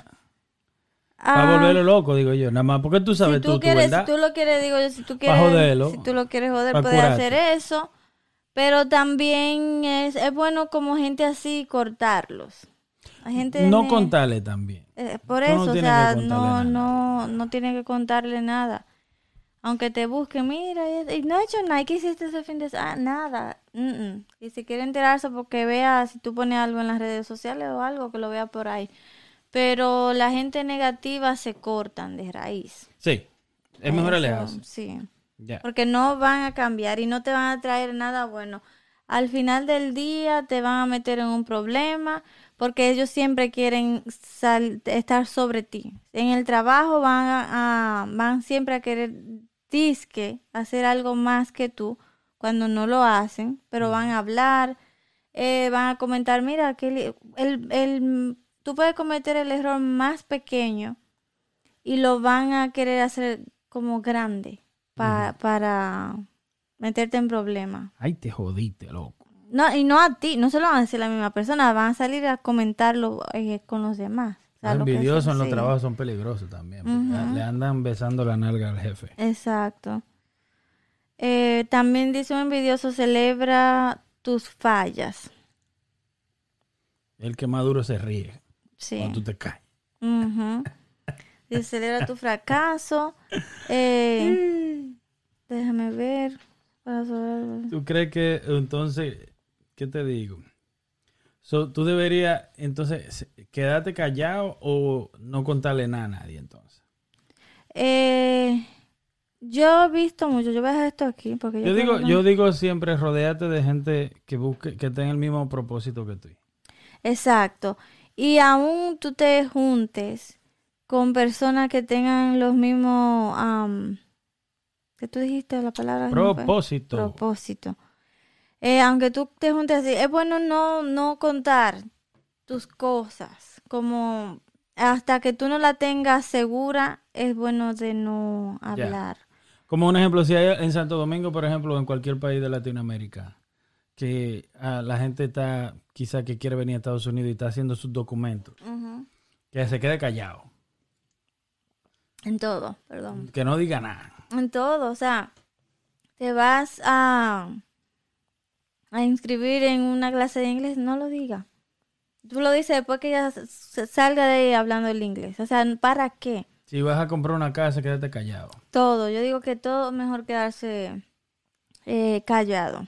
para Ah, volverlo loco, digo yo, nada más, porque tú sabes si tú, tú, quieres, verdad. si tú lo quieres, digo yo, si tú quieres, joderlo. si tú lo quieres joder, puedes curarte. hacer eso. Pero también es, es bueno como gente así cortarlos. Hay gente No ne- contarle también. eh, por Tú no eso, o sea, no, no, no tiene que contarle nada. Aunque te busque, mira, y, no he hecho nada, ¿qué hiciste ese fin de semana? Ah, nada. Mm, mm. Y si quiere enterarse porque vea si tú pones algo en las redes sociales o algo, que lo vea por ahí. Pero la gente negativa se cortan de raíz. Sí, es mejor Eso, alejarse. Sí. Porque no van a cambiar y no te van a traer nada bueno. Al final del día te van a meter en un problema porque ellos siempre quieren sal- estar sobre ti. En el trabajo van a, a- van siempre a querer disque hacer algo más que tú cuando no lo hacen, pero van a hablar, eh, van a comentar, mira, que el, el, tú puedes cometer el error más pequeño y lo van a querer hacer como grande pa- para meterte en problemas. Ay, te jodiste, loco. No, y no a ti, no se lo van a decir a la misma persona, van a salir a comentarlo eh, con los demás. O sea, Los envidiosos en los trabajos son peligrosos también. Le andan besando la nalga al jefe. Exacto. Eh, también dice un envidioso, celebra tus fallas. El que más duro se ríe Sí. cuando tú te caes. Dice, celebra tu fracaso. Eh, déjame ver. ¿Tú crees que entonces, qué te digo? So, tú deberías entonces quedarte callado o no contarle nada a nadie entonces. Eh, yo he visto mucho, yo voy a dejar esto aquí porque Yo digo, que- yo digo siempre rodéate de gente que busque, que tenga el mismo propósito que tú. Exacto. Y aún tú te juntes con personas que tengan los mismos, am, ¿qué tú dijiste la palabra? Fue. Propósito. Eh, aunque tú te juntes así, es bueno no, no contar tus cosas, como hasta que tú no la tengas segura, es bueno de no hablar. Como un ejemplo, si hay en Santo Domingo, por ejemplo, o en cualquier país de Latinoamérica, que ah, la gente está, quizá que quiere venir a Estados Unidos y está haciendo sus documentos, que se quede callado, En todo, perdón. que no diga nada. En todo, o sea, te vas a, a inscribir en una clase de inglés, no lo diga. Tú lo dices después que s- salga de ahí hablando el inglés. O sea, ¿para qué? Si vas a comprar una casa, quédate callado. Todo. Yo digo que todo es mejor quedarse eh, callado.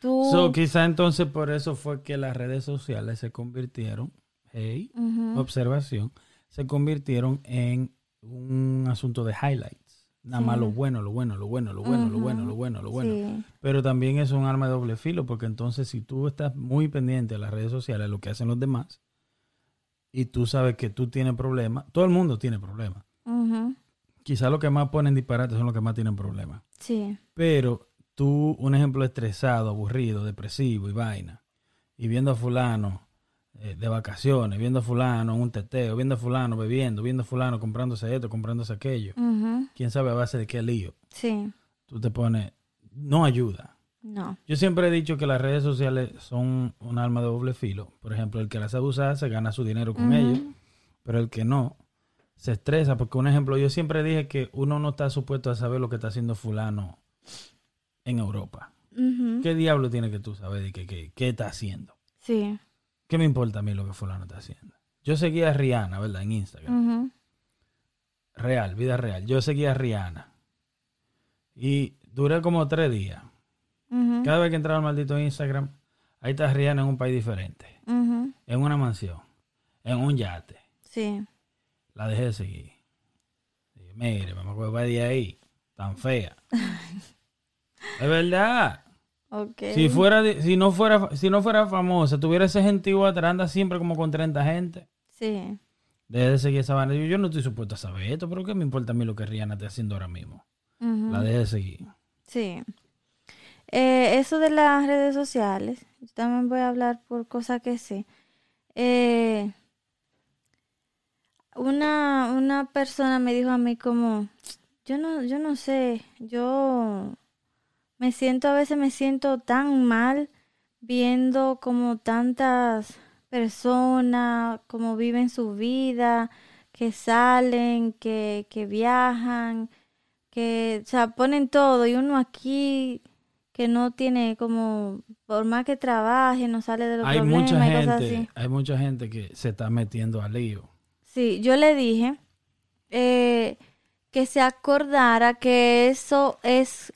Tú... So, quizá entonces por eso fue que las redes sociales se convirtieron, hey, observación, se convirtieron en un asunto de highlights. Nada más lo bueno, lo bueno, lo bueno, lo bueno, lo bueno, lo bueno, lo bueno. Pero también es un arma de doble filo, porque entonces si tú estás muy pendiente de las redes sociales, lo que hacen los demás, y tú sabes que tú tienes problemas, todo el mundo tiene problemas. Ujú. Quizá los que más ponen disparates son los que más tienen problemas. Sí. Pero tú, un ejemplo estresado, aburrido, depresivo y vaina, y viendo a fulano eh, de vacaciones, viendo a fulano en un teteo, viendo a fulano bebiendo, viendo a fulano comprándose esto, comprándose aquello, quién sabe a base de qué lío, Sí. tú te pones, no ayuda. No. Yo siempre he dicho que las redes sociales son un arma de doble filo. Por ejemplo, el que las sabe usar se gana su dinero con Ujú. ellos, pero el que no se estresa. Porque un ejemplo, yo siempre dije que uno no está supuesto a saber lo que está haciendo fulano en Europa. ¿Qué diablo tiene que tú saber de qué, qué, qué está haciendo? Sí. ¿Qué me importa a mí lo que fulano está haciendo? Yo seguía a Rihanna, ¿verdad? En Instagram. Real, vida real. Yo seguía a Rihanna. Y duré como tres días. Cada vez que entraba al maldito Instagram, ahí está Rihanna en un país diferente. En una mansión. En un yate. Sí. La dejé de seguir. Dije, mire, me acuerdo de ahí. Tan fea. es verdad. Ok. Si fuera, si no fuera, si no fuera famosa, tuviera ese gentío atrás, anda siempre como con 30 gente. Sí. Deje de seguir esa vaina. Yo, yo no estoy supuesto a saber esto, pero ¿qué me importa a mí lo que Rihanna esté haciendo ahora mismo? La deje de seguir. Sí. Eh, eso de las redes sociales, yo también voy a hablar por cosas que sé. Eh, una, una persona me dijo a mí como, yo no, yo no sé, yo me siento, a veces me siento tan mal viendo como tantas personas, como viven su vida, que salen, que, que viajan, que, o sea, ponen todo y uno aquí que no tiene como, por más que trabaje, no sale de los Hay problemas mucha y cosas así. gente, hay mucha gente que se está metiendo al lío. Sí, yo le dije eh, que se acordara que eso es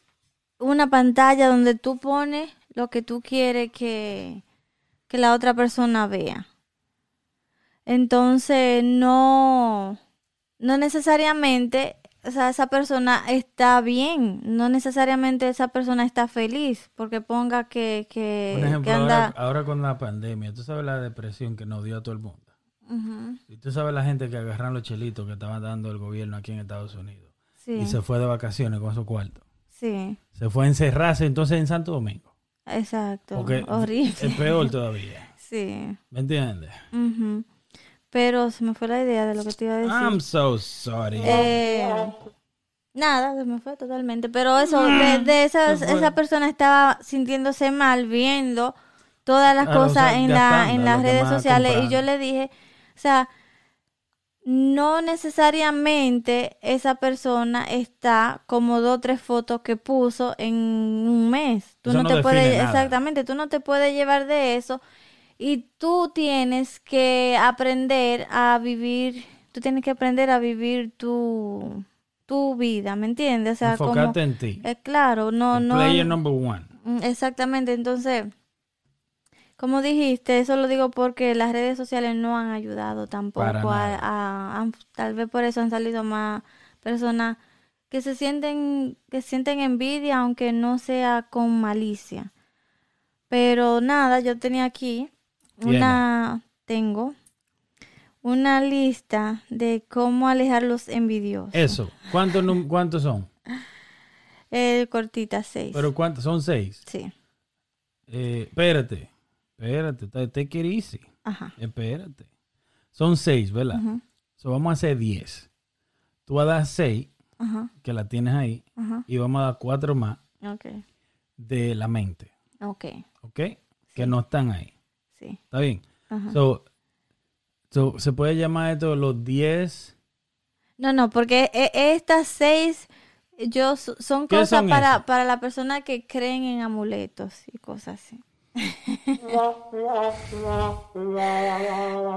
una pantalla donde tú pones lo que tú quieres que, que la otra persona vea. Entonces, no, no necesariamente, o sea, esa persona está bien, no necesariamente esa persona está feliz porque ponga que, que, Por ejemplo, que anda... ahora, ahora con la pandemia, tú sabes la depresión que nos dio a todo el mundo. Y tú sabes la gente que agarran los chelitos que estaba dando el gobierno aquí en Estados Unidos. sí, Y se fue de vacaciones con esos cuartos. Sí, Se fue a encerrarse entonces en Santo Domingo. exacto, Porque horrible. es peor todavía. Sí. ¿Me entiendes? Pero se me fue la idea de lo que te iba a decir. I'm so sorry. Eh, nada, se me fue totalmente. Pero eso, de, de esas, fue. esa persona estaba sintiéndose mal viendo todas las o cosas sea, en, la, en las redes sociales. Y yo le dije, o sea, no necesariamente esa persona está como dos o tres fotos que puso en un mes. Tú no no te puedes, nada. exactamente, tú no te puedes llevar de eso. Y tú tienes que aprender a vivir, tú tienes que aprender a vivir tu, tu vida, ¿me entiendes? O sea, como, en ti. eh, claro, no, El no. Player number one. Mm, Exactamente, entonces, como dijiste, eso lo digo porque las redes sociales no han ayudado tampoco a, a- tal vez por eso han salido más personas que se sienten, que sienten envidia, aunque no sea con malicia. Pero nada, yo tenía aquí una, tengo una lista de cómo alejar los envidiosos. Eso. ¿Cuántos, cuántos son? Eh, cortita, seis. Pero cuántos son seis. sí, Eh, espérate. Espérate. Te, te easy. ajá. Espérate. Son seis, ¿verdad? So, vamos a hacer diez. Tú vas a dar seis, Ajá, que la tienes ahí, ajá. y vamos a dar cuatro más de la mente. ok, ¿Ok? Que no están ahí. sí. ¿Está bien? Ajá. So, so, se puede llamar esto los 10. No, no, porque e- estas seis yo so- son ¿Qué cosas son para, para la persona que creen en amuletos y cosas así.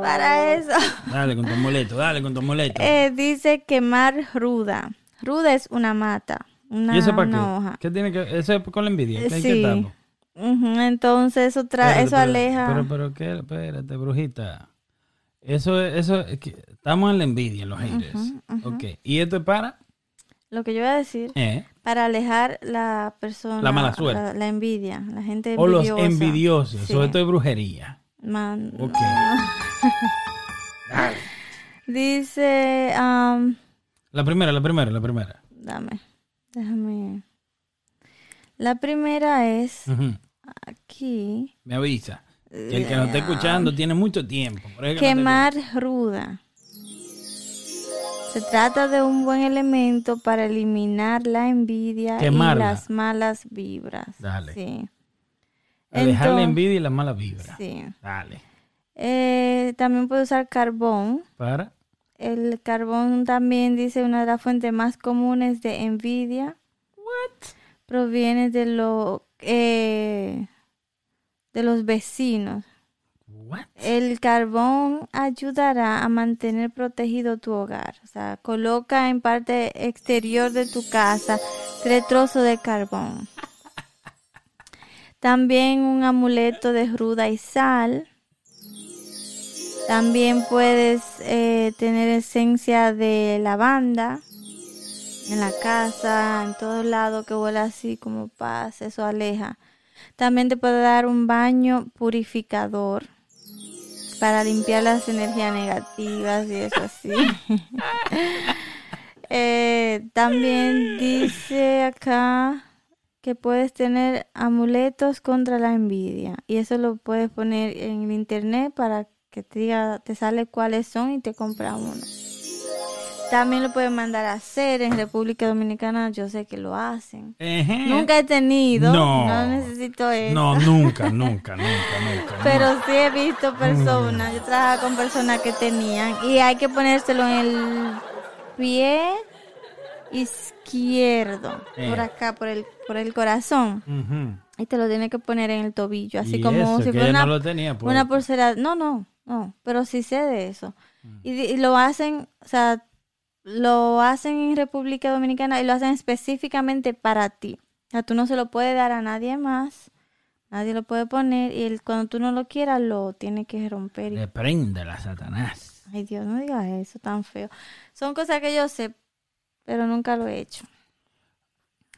Para eso Dale con tu amuleto, dale con tu amuleto. eh, dice quemar ruda. Ruda es una mata, una, ¿Y eso para qué? hoja. ¿Qué tiene que Eso es con la envidia. ¿Qué, Sí. ¿qué estamos? Ujú, entonces eso, tra Espérate, eso pero- aleja. Pero, pero, ¿qué? Espérate, brujita. Eso es, eso es que estamos en la envidia, en los haters. Ok. ¿Y esto es para? Lo que yo voy a decir, Eh. para alejar la persona, La mala suerte. la, la envidia, la gente O los envidiosa. envidiosos. Sí. Sobre todo es brujería. Man- Ok. Dice, am, La primera, la primera, la primera. dame, déjame. La primera es aquí, Me avisa. Que el que nos está escuchando tiene mucho tiempo. Por eso que no quemar ruda. Se trata de un buen elemento para eliminar la envidia Quemarla. y las malas vibras. Dale. Sí. Alejar la Entonces- envidia y la mala vibra. Sí. Dale. Eh, también puede usar carbón. Para. El carbón también dice una de las fuentes más comunes de envidia. Proviene de lo eh, de los vecinos. El carbón ayudará a mantener protegido tu hogar. O sea, coloca en parte exterior de tu casa tres trozos de carbón. También un amuleto de ruda y sal. También puedes eh, tener esencia de lavanda en la casa, en todos lados que huela así como paz, eso aleja. También te puede dar un baño purificador para limpiar las energías negativas y eso así. Eh, también dice acá que puedes tener amuletos contra la envidia y eso lo puedes poner en el internet para que te diga, te sale cuáles son y te compra uno. También lo puedes mandar a hacer en República Dominicana, yo sé que lo hacen. Ejé. Nunca he tenido, No. no, necesito eso. No, nunca, nunca, nunca, nunca. Pero sí he visto personas, yo trabajaba con personas que tenían y hay que ponérselo en el pie izquierdo, Eh. por acá, por el, por el corazón. Y te lo tienes que poner en el tobillo, así como eso, si fuera una, no tenía, pues. una pulsera. No, no, no, pero sí sé de eso. Mm. Y lo hacen, o sea, lo hacen en República Dominicana y lo hacen específicamente para ti. O sea, tú no se lo puedes dar a nadie más, nadie lo puede poner y el, cuando tú no lo quieras lo tienes que romper. y- Le prende la Satanás. Ay Dios, no digas eso tan feo. Son cosas que yo sé, pero nunca lo he hecho.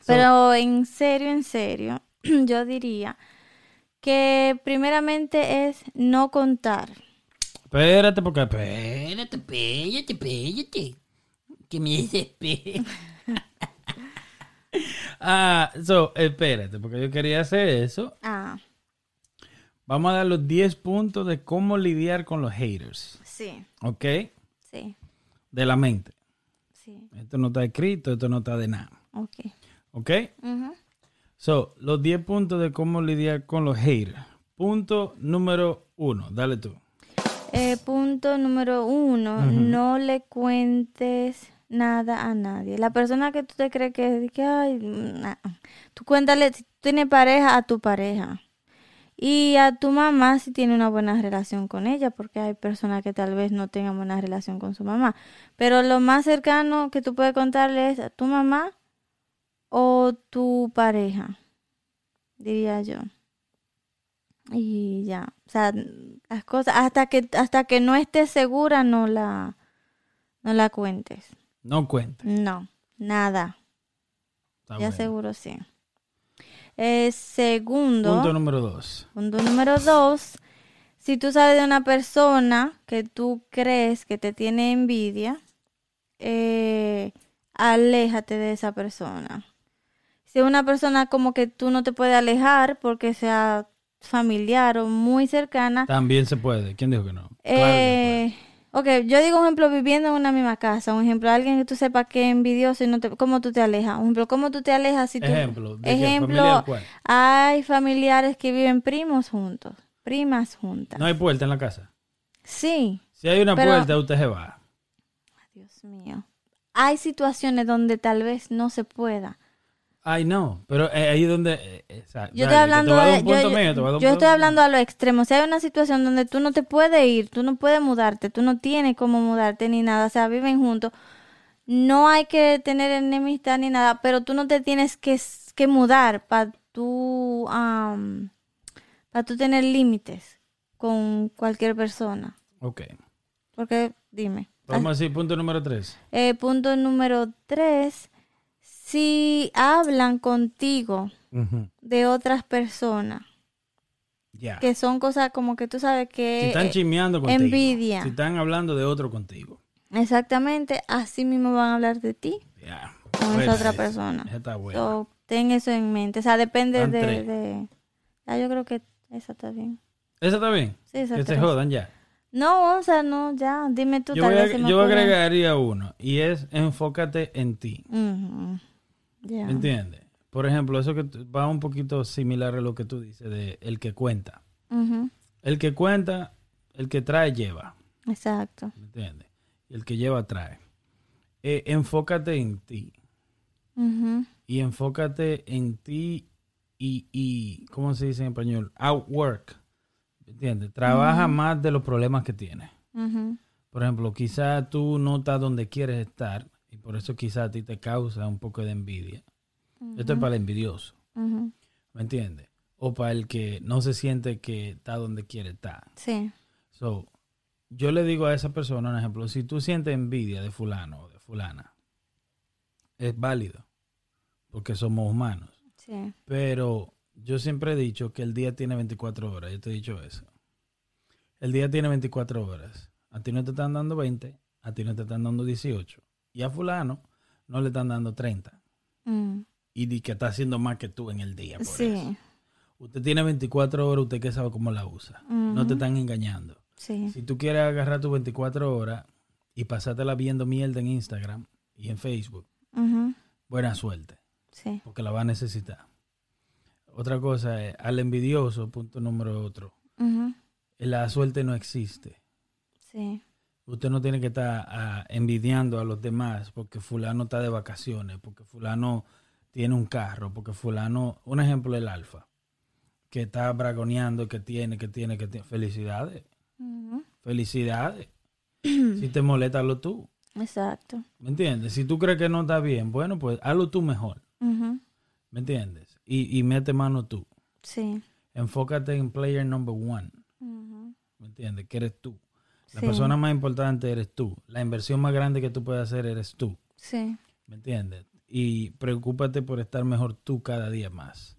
Pero en serio, en serio, yo diría que primeramente es no contar. Espérate, porque espérate, espérate, espérate. Que me ah, so, espérate, porque yo quería hacer eso. Ah, Vamos a dar los 10 puntos de cómo lidiar con los haters. sí, ¿Ok? sí, De la mente. sí. Esto no está escrito, esto no está de nada. Ok. ¿Ok? So, los 10 puntos de cómo lidiar con los haters. Punto número uno. Dale tú. Eh, punto número uno, no le cuentes nada a nadie. La persona que tú te crees que, que ay, nah. tú cuéntale, si tienes pareja, a tu pareja. Y a tu mamá si tiene una buena relación con ella, porque hay personas que tal vez no tengan buena relación con su mamá. Pero lo más cercano que tú puedes contarle es a tu mamá o tu pareja, diría yo. Y ya, o sea, las cosas, hasta que, hasta que no estés segura, no la, no la cuentes. No cuenta. No, nada. Está ya bueno. seguro sí. Eh, segundo, Punto punto, número dos. número dos, si tú sabes de una persona que tú crees que te tiene envidia, eh, aléjate de esa persona. Si es una persona como que tú no te puedes alejar porque sea familiar o muy cercana, También se puede. ¿Quién dijo que no? Claro que eh, ok, yo digo un ejemplo, viviendo en una misma casa, un ejemplo, alguien que tú sepas que es envidioso y no te, cómo tú te alejas, un ejemplo, cómo tú te alejas si tú, Ejemplo, ejemplo, hay familiares que viven primos juntos, primas juntas, No hay puerta en la casa. sí, Si hay una Pero- puerta, usted se va. Dios mío, hay situaciones donde tal vez no se pueda, Ay, no. Pero eh, ahí es donde. eh, eh, o sea, Yo estoy hablando a de, yo, yo- yo estoy hablando lo extremo. Si hay una situación donde tú no te puedes ir, tú no puedes mudarte, tú no tienes cómo mudarte ni nada, o sea, viven juntos, no hay que tener enemistad ni nada, pero tú no te tienes que, que mudar para tú, am, para tú tener límites con cualquier persona. Ok. Porque, dime. Vamos a decir punto número tres. Eh, punto número tres, si hablan contigo de otras personas, que son cosas como que tú sabes que Si están chismeando contigo. envidia. Si están hablando de otro contigo. exactamente así mismo van a hablar de ti Ya. con Buena esa otra esa. persona. Está. So, ten eso en mente, o sea, depende de, de- Ya, yo creo que esa está bien. ¿Esa está bien? Sí, esa Que se jodan ya. No, o sea, no, ya, dime tú, Yo, tal a- vez se me yo ocurre. agregaría uno. Y es enfócate en ti. Ujú, ya. ¿Me entiendes? Por ejemplo, eso que va un poquito similar a lo que tú dices de el que cuenta. El que cuenta, el que trae, lleva. Exacto. ¿Me entiendes? El que lleva, trae. Eh, enfócate en ti. Y enfócate en ti y, y, ¿cómo se dice en español? Outwork. ¿Me entiendes? Trabaja más de los problemas que tienes. Por ejemplo, quizá tú no estás donde quieres estar por eso quizá a ti te causa un poco de envidia. Esto es para el envidioso. ¿me entiendes? O para el que no se siente que está donde quiere estar. Sí. So, yo le digo a esa persona, un ejemplo, si tú sientes envidia de fulano o de fulana, es válido, porque somos humanos. Sí. Pero yo siempre he dicho que el día tiene 24 horas. Yo te he dicho eso. El día tiene 24 horas. A ti no te están dando 20, a ti no te están dando 18. Y a fulano no le están dando 30. Mm, Y di que está haciendo más que tú en el día. Por Sí, eso. Usted tiene 24 horas, usted que sabe cómo la usa. No te están engañando. sí. Si tú quieres agarrar tus 24 horas y pasártela viendo mierda en Instagram y en Facebook, buena suerte, Sí. porque la va a necesitar. Otra cosa es, al envidioso, punto número otro, Ujú, la suerte no existe. Sí. Usted no tiene que estar ah, envidiando a los demás porque fulano está de vacaciones, porque fulano tiene un carro, porque fulano, un ejemplo el alfa, que está bragoneando, que tiene, que tiene, que tiene. Felicidades, felicidades. si te molesta, hazlo tú. Exacto. ¿Me entiendes? Si tú crees que no está bien, bueno, pues hazlo tú mejor. ¿Me entiendes? Y, y mete mano tú. Sí. Enfócate en player number one. ¿Me entiendes? Que eres tú. La Sí. persona más importante eres tú. La inversión más grande que tú puedes hacer eres tú. Sí. ¿Me entiendes? Y preocúpate por estar mejor tú cada día más.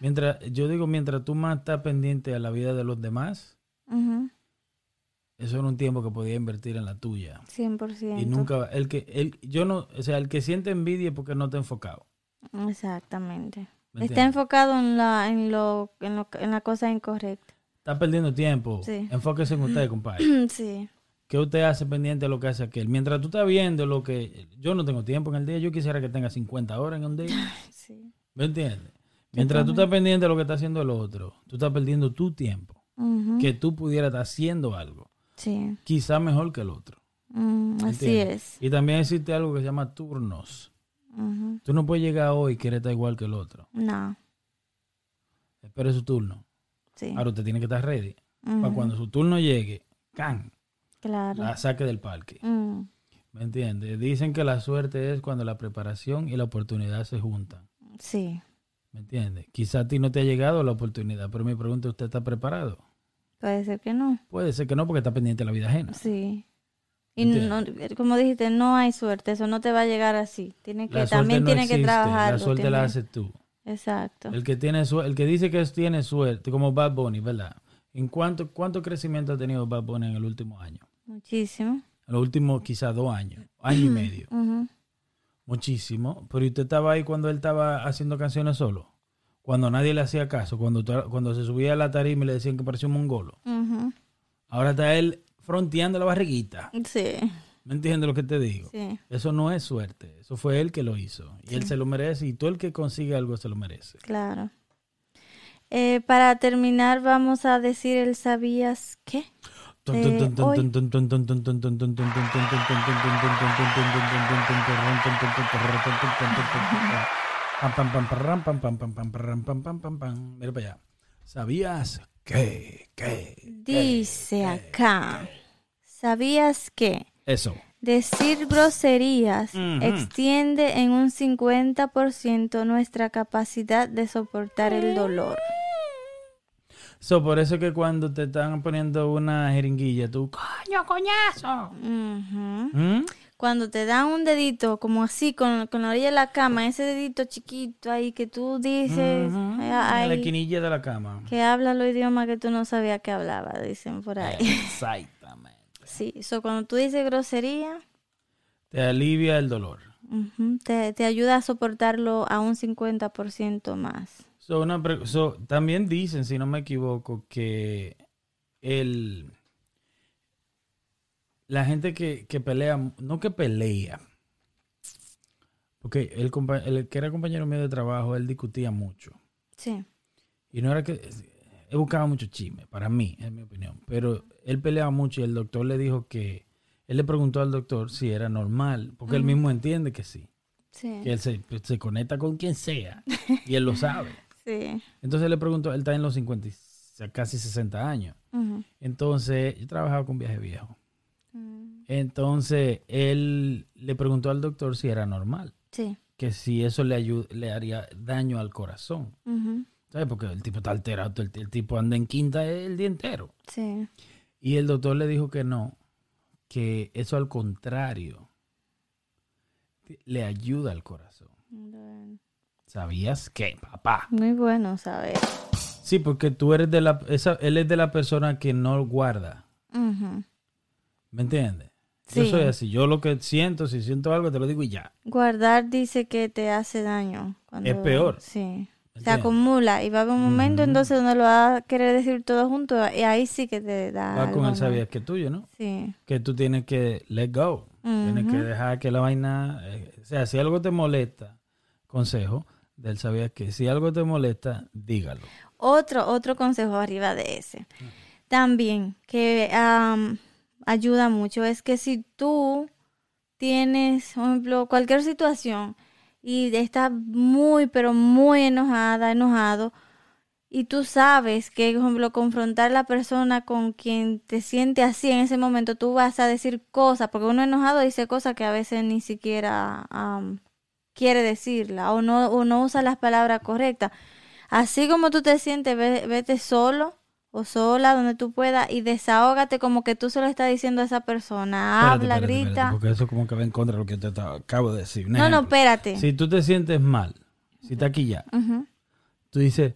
Mientras, yo digo, mientras tú más estás pendiente a la vida de los demás, eso era un tiempo que podía invertir en la tuya. 100%. Y nunca, va- el que, el, yo no, o sea, el que siente envidia es porque no está enfocado. Exactamente. ¿Me Está enfocado en la, en lo, en lo, en la cosa incorrecta. Está perdiendo tiempo. Sí. Enfóquese en usted, compadre. Sí. ¿Qué usted hace pendiente de lo que hace aquel? Mientras tú estás viendo lo que... Yo no tengo tiempo en el día. Yo quisiera que tenga 50 horas en un día. Sí. ¿Me entiendes? Mientras tú estás pendiente de lo que está haciendo el otro, tú estás perdiendo tu tiempo. Que tú pudieras estar haciendo algo. Sí. Quizá mejor que el otro. Mm, así es. Y también existe algo que se llama turnos. Tú no puedes llegar hoy y querer estar igual que el otro. No. Espere su turno. Sí. Ahora usted tiene que estar ready. Para cuando su turno llegue, ¡can! Claro. La saque del parque. Mm, ¿Me entiendes? Dicen que la suerte es cuando la preparación y la oportunidad se juntan. Sí. ¿Me entiendes? Quizá a ti no te ha llegado la oportunidad, pero mi pregunta es, ¿usted está preparado? Puede ser que no. Puede ser que no porque está pendiente de la vida ajena. Sí. Y no, como dijiste, no hay suerte. Eso no te va a llegar así. Tiene que, La también no tiene que trabajar. La suerte la haces tú. Exacto. El que tiene el que dice que tiene suerte, como Bad Bunny, ¿verdad? ¿En cuánto, cuánto crecimiento ha tenido Bad Bunny en el último año? Muchísimo. En los últimos quizás dos años, año y medio. Muchísimo. Pero ¿y usted estaba ahí cuando él estaba haciendo canciones solo? Cuando nadie le hacía caso, cuando, cuando se subía a la tarima y le decían que parecía un mongolo. Ahora está él fronteando la barriguita. Sí. ¿Me entiendes lo que te digo? Sí. Eso no es suerte. Eso fue él que lo hizo. Y él se lo merece. Y todo el que consigue algo se lo merece. Claro. Eh, para terminar, vamos a decir el sabías qué. Eh, hoy. Mira para allá. ¿Sabías que, que, Dice acá. ¿Sabías que Eso. decir groserías extiende en un 50% nuestra capacidad de soportar el dolor? So, por eso que cuando te están poniendo una jeringuilla, tú, coño, coñazo. ¿Mm? Cuando te dan un dedito, como así, con, con la orilla de la cama, ese dedito chiquito ahí que tú dices, Ujú. eh, En la ahí, esquinilla de la cama. que habla los idiomas que tú no sabías que hablaba, dicen por ahí. Exactamente. Sí, eso cuando tú dices grosería, Te alivia el dolor. te, te ayuda a soportarlo a un 50% más. So, una so, también dicen, si no me equivoco, que el la gente que, que pelea, no que pelea, porque el, el que era compañero mío de trabajo, él discutía mucho. Sí. Y no era que él buscaba mucho chisme, para mí, es mi opinión. Pero él peleaba mucho y el doctor le dijo que, él le preguntó al doctor si era normal, porque él mismo entiende que sí, Sí. que él se, se conecta con quien sea y él lo sabe. Sí. Entonces le preguntó, él está en los 50, y- o sea, casi 60 años. Entonces, yo trabajaba con viaje viejo. Mm, Entonces, él le preguntó al doctor si era normal, Sí. que si eso le, ayu- le haría daño al corazón. Porque el tipo está alterado, el, el tipo anda en quinta el día entero. Sí. Y el doctor le dijo que no, que eso al contrario le ayuda al corazón. Bueno. ¿Sabías qué, papá? Muy bueno saber. Sí, porque tú eres de la... Esa, él es de la persona que no guarda. Ujú. ¿Me entiendes? Yo Sí. soy así. Yo lo que siento, si siento algo, te lo digo y ya. Guardar dice que te hace daño. cuando- Es peor. Sí. Se acumula y va a haber un momento entonces donde lo va a querer decir todo junto y ahí sí que te da. Va con el sabías que tuyo, ¿no? Sí. Que tú tienes que let go. Tienes que dejar que la vaina... eh, o sea, si algo te molesta, consejo del sabías que si algo te molesta, dígalo. Otro, otro consejo arriba de ese. También que am, ayuda mucho es que si tú tienes, por ejemplo, cualquier situación y estás muy, pero muy enojada, enojado, y tú sabes que, por ejemplo, confrontar a la persona con quien te siente así en ese momento, tú vas a decir cosas, porque uno enojado dice cosas que a veces ni siquiera quiere decirla o no, o no usa las palabras correctas. Así como tú te sientes, ve- vete solo o sola donde tú puedas y desahógate como que tú se lo estás diciendo a esa persona. Habla, espérate, grita. espérate, porque eso como que va en contra de lo que te acabo de decir. Un no, no, espérate. Si tú te sientes mal, si está aquí ya, tú dices,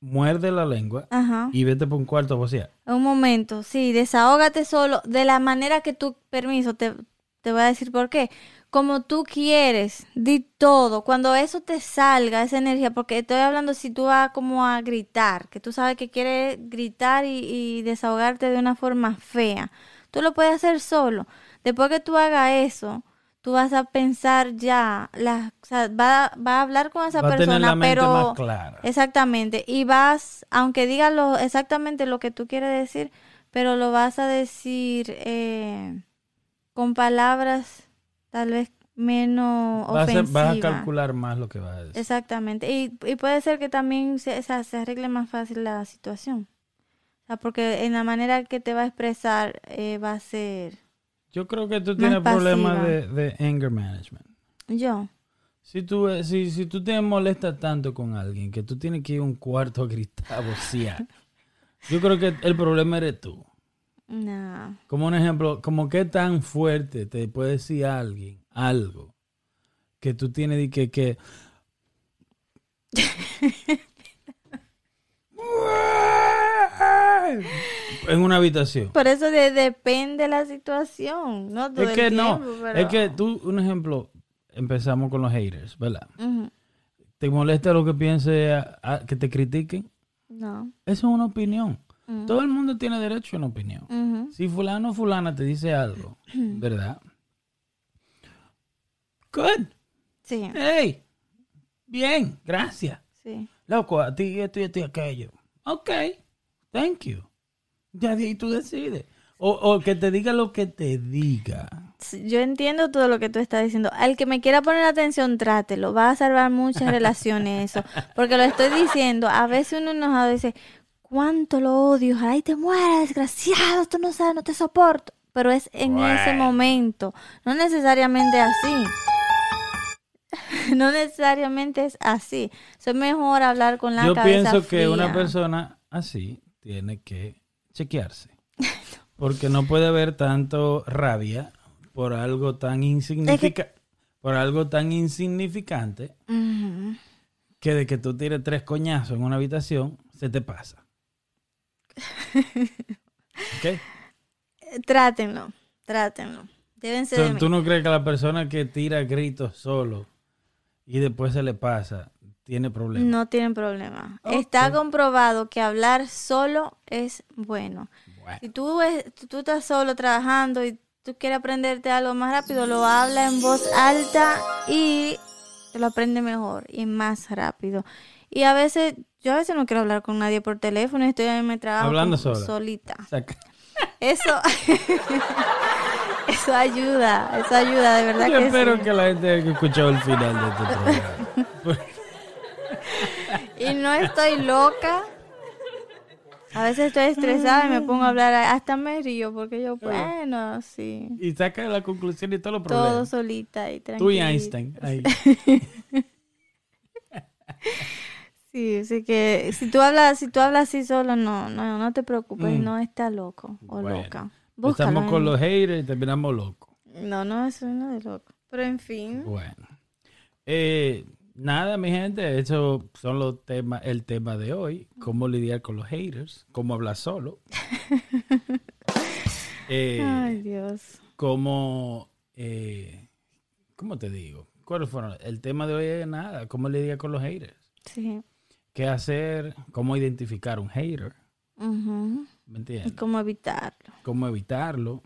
muerde la lengua Ajá. y vete por un cuarto a vocear. Un momento, sí, desahógate solo de la manera que tú, permiso, te, te voy a decir por qué. Como tú quieres, di todo. Cuando eso te salga, esa energía, porque estoy hablando si tú vas como a gritar, que tú sabes que quieres gritar y, y desahogarte de una forma fea, tú lo puedes hacer solo. Después que tú hagas eso, tú vas a pensar ya, la, o sea, va, va a hablar con esa Va a tener persona, la mente pero... más clara. Exactamente. Y vas, aunque digas lo, exactamente lo que tú quieres decir, pero lo vas a decir eh, con palabras tal vez menos Vas a, vas a calcular más lo que vas a decir. Exactamente. Y, y puede ser que también se, o sea, se arregle más fácil la situación. O sea, porque en la manera que te va a expresar eh, va a ser Yo creo que tú tienes problemas de, de anger management. yo. Si tú, eh, si, si tú te molestas tanto con alguien que tú tienes que ir a un cuarto a gritar, a vocear, yo creo que el problema eres tú. No. Como un ejemplo, como que tan fuerte te puede decir alguien algo que tú tienes que, que en una habitación. Por eso de- depende la situación, no todo Es que no, tiempo, pero- es que tú, un ejemplo, empezamos con los haters, ¿verdad? ¿Te molesta lo que piense a- a- que te critiquen? No. Eso es una opinión. Todo el mundo tiene derecho a una opinión. Si fulano o fulana te dice algo, ¿verdad? Good. Sí, Hey. Bien, gracias. sí. Loco, a ti esto y esto y aquello. Ok. Thank you. Ya de ahí tú decides. O, o que te diga lo que te diga. Yo entiendo todo lo que tú estás diciendo. Al que me quiera poner atención, trátelo. Va a salvar muchas relaciones eso. Porque lo estoy diciendo. A veces uno enojado dice, ¿cuánto lo odio? Ay, te mueras, desgraciado. Tú no sabes, no te soporto. Pero es en ese momento. No necesariamente así. no necesariamente es así. Es mejor hablar con la Yo cabeza pienso que una persona así tiene que chequearse. Porque no puede haber tanto rabia por algo tan insignificante. Por algo tan insignificante que de que tú tires tres coñazos en una habitación, se te pasa. Trátenlo, trátenlo. Deben ser So, de mí. ¿Tú no crees que la persona que tira gritos solo y después se le pasa, tiene problemas? No tienen problema. Está comprobado que hablar solo es bueno. Bueno, Si tú, es- tú estás solo trabajando y tú quieres aprenderte algo más rápido, lo habla en voz alta y te lo aprende mejor y más rápido. Y a veces, yo a veces no quiero hablar con nadie por teléfono, estoy en mi trabajo Hablando sola. solita. saca- Eso, eso ayuda, eso ayuda, de verdad Yo que espero sí. que la gente haya escuchado el final de este programa. Y no estoy loca. A veces estoy estresada y me pongo a hablar, hasta me río porque yo, bueno, sí. y saca la conclusión y todos los Todo problemas. solita y tranquila. Tú y Einstein. ahí. Sí, así que si tú hablas, si tú hablas así solo, no, no, no te preocupes, Mm. no estás loco o Bueno, loca. Búscalo Empezamos con en- los haters y terminamos locos. No, no, eso no es loco. Pero en fin. Bueno. Eh, Nada, mi gente, eso son los temas, el tema de hoy. Cómo lidiar con los haters, cómo hablar solo. Eh, Ay, Dios. cómo, eh, ¿cómo te digo? ¿Cuáles fueron? El tema de hoy es nada, cómo lidiar con los haters. Sí. ¿Qué hacer? ¿Cómo identificar un hater? ¿Me Y entiendes? cómo evitarlo. ¿Cómo evitarlo?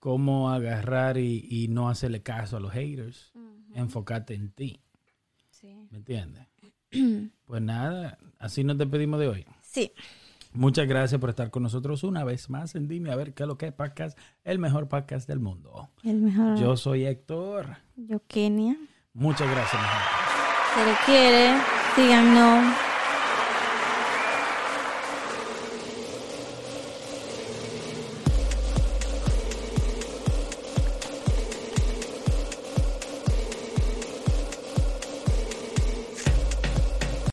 ¿Cómo agarrar y, y no hacerle caso a los haters? Enfocarte en ti. Sí. ¿Me entiendes? pues nada, así nos despedimos de hoy. Sí. Muchas gracias por estar con nosotros una vez más en Dime a ver qué es lo que es podcast, el mejor podcast del mundo. El mejor. Yo soy Héctor. Yo, Kenia. Muchas gracias, gente. Se le quiere. the unknown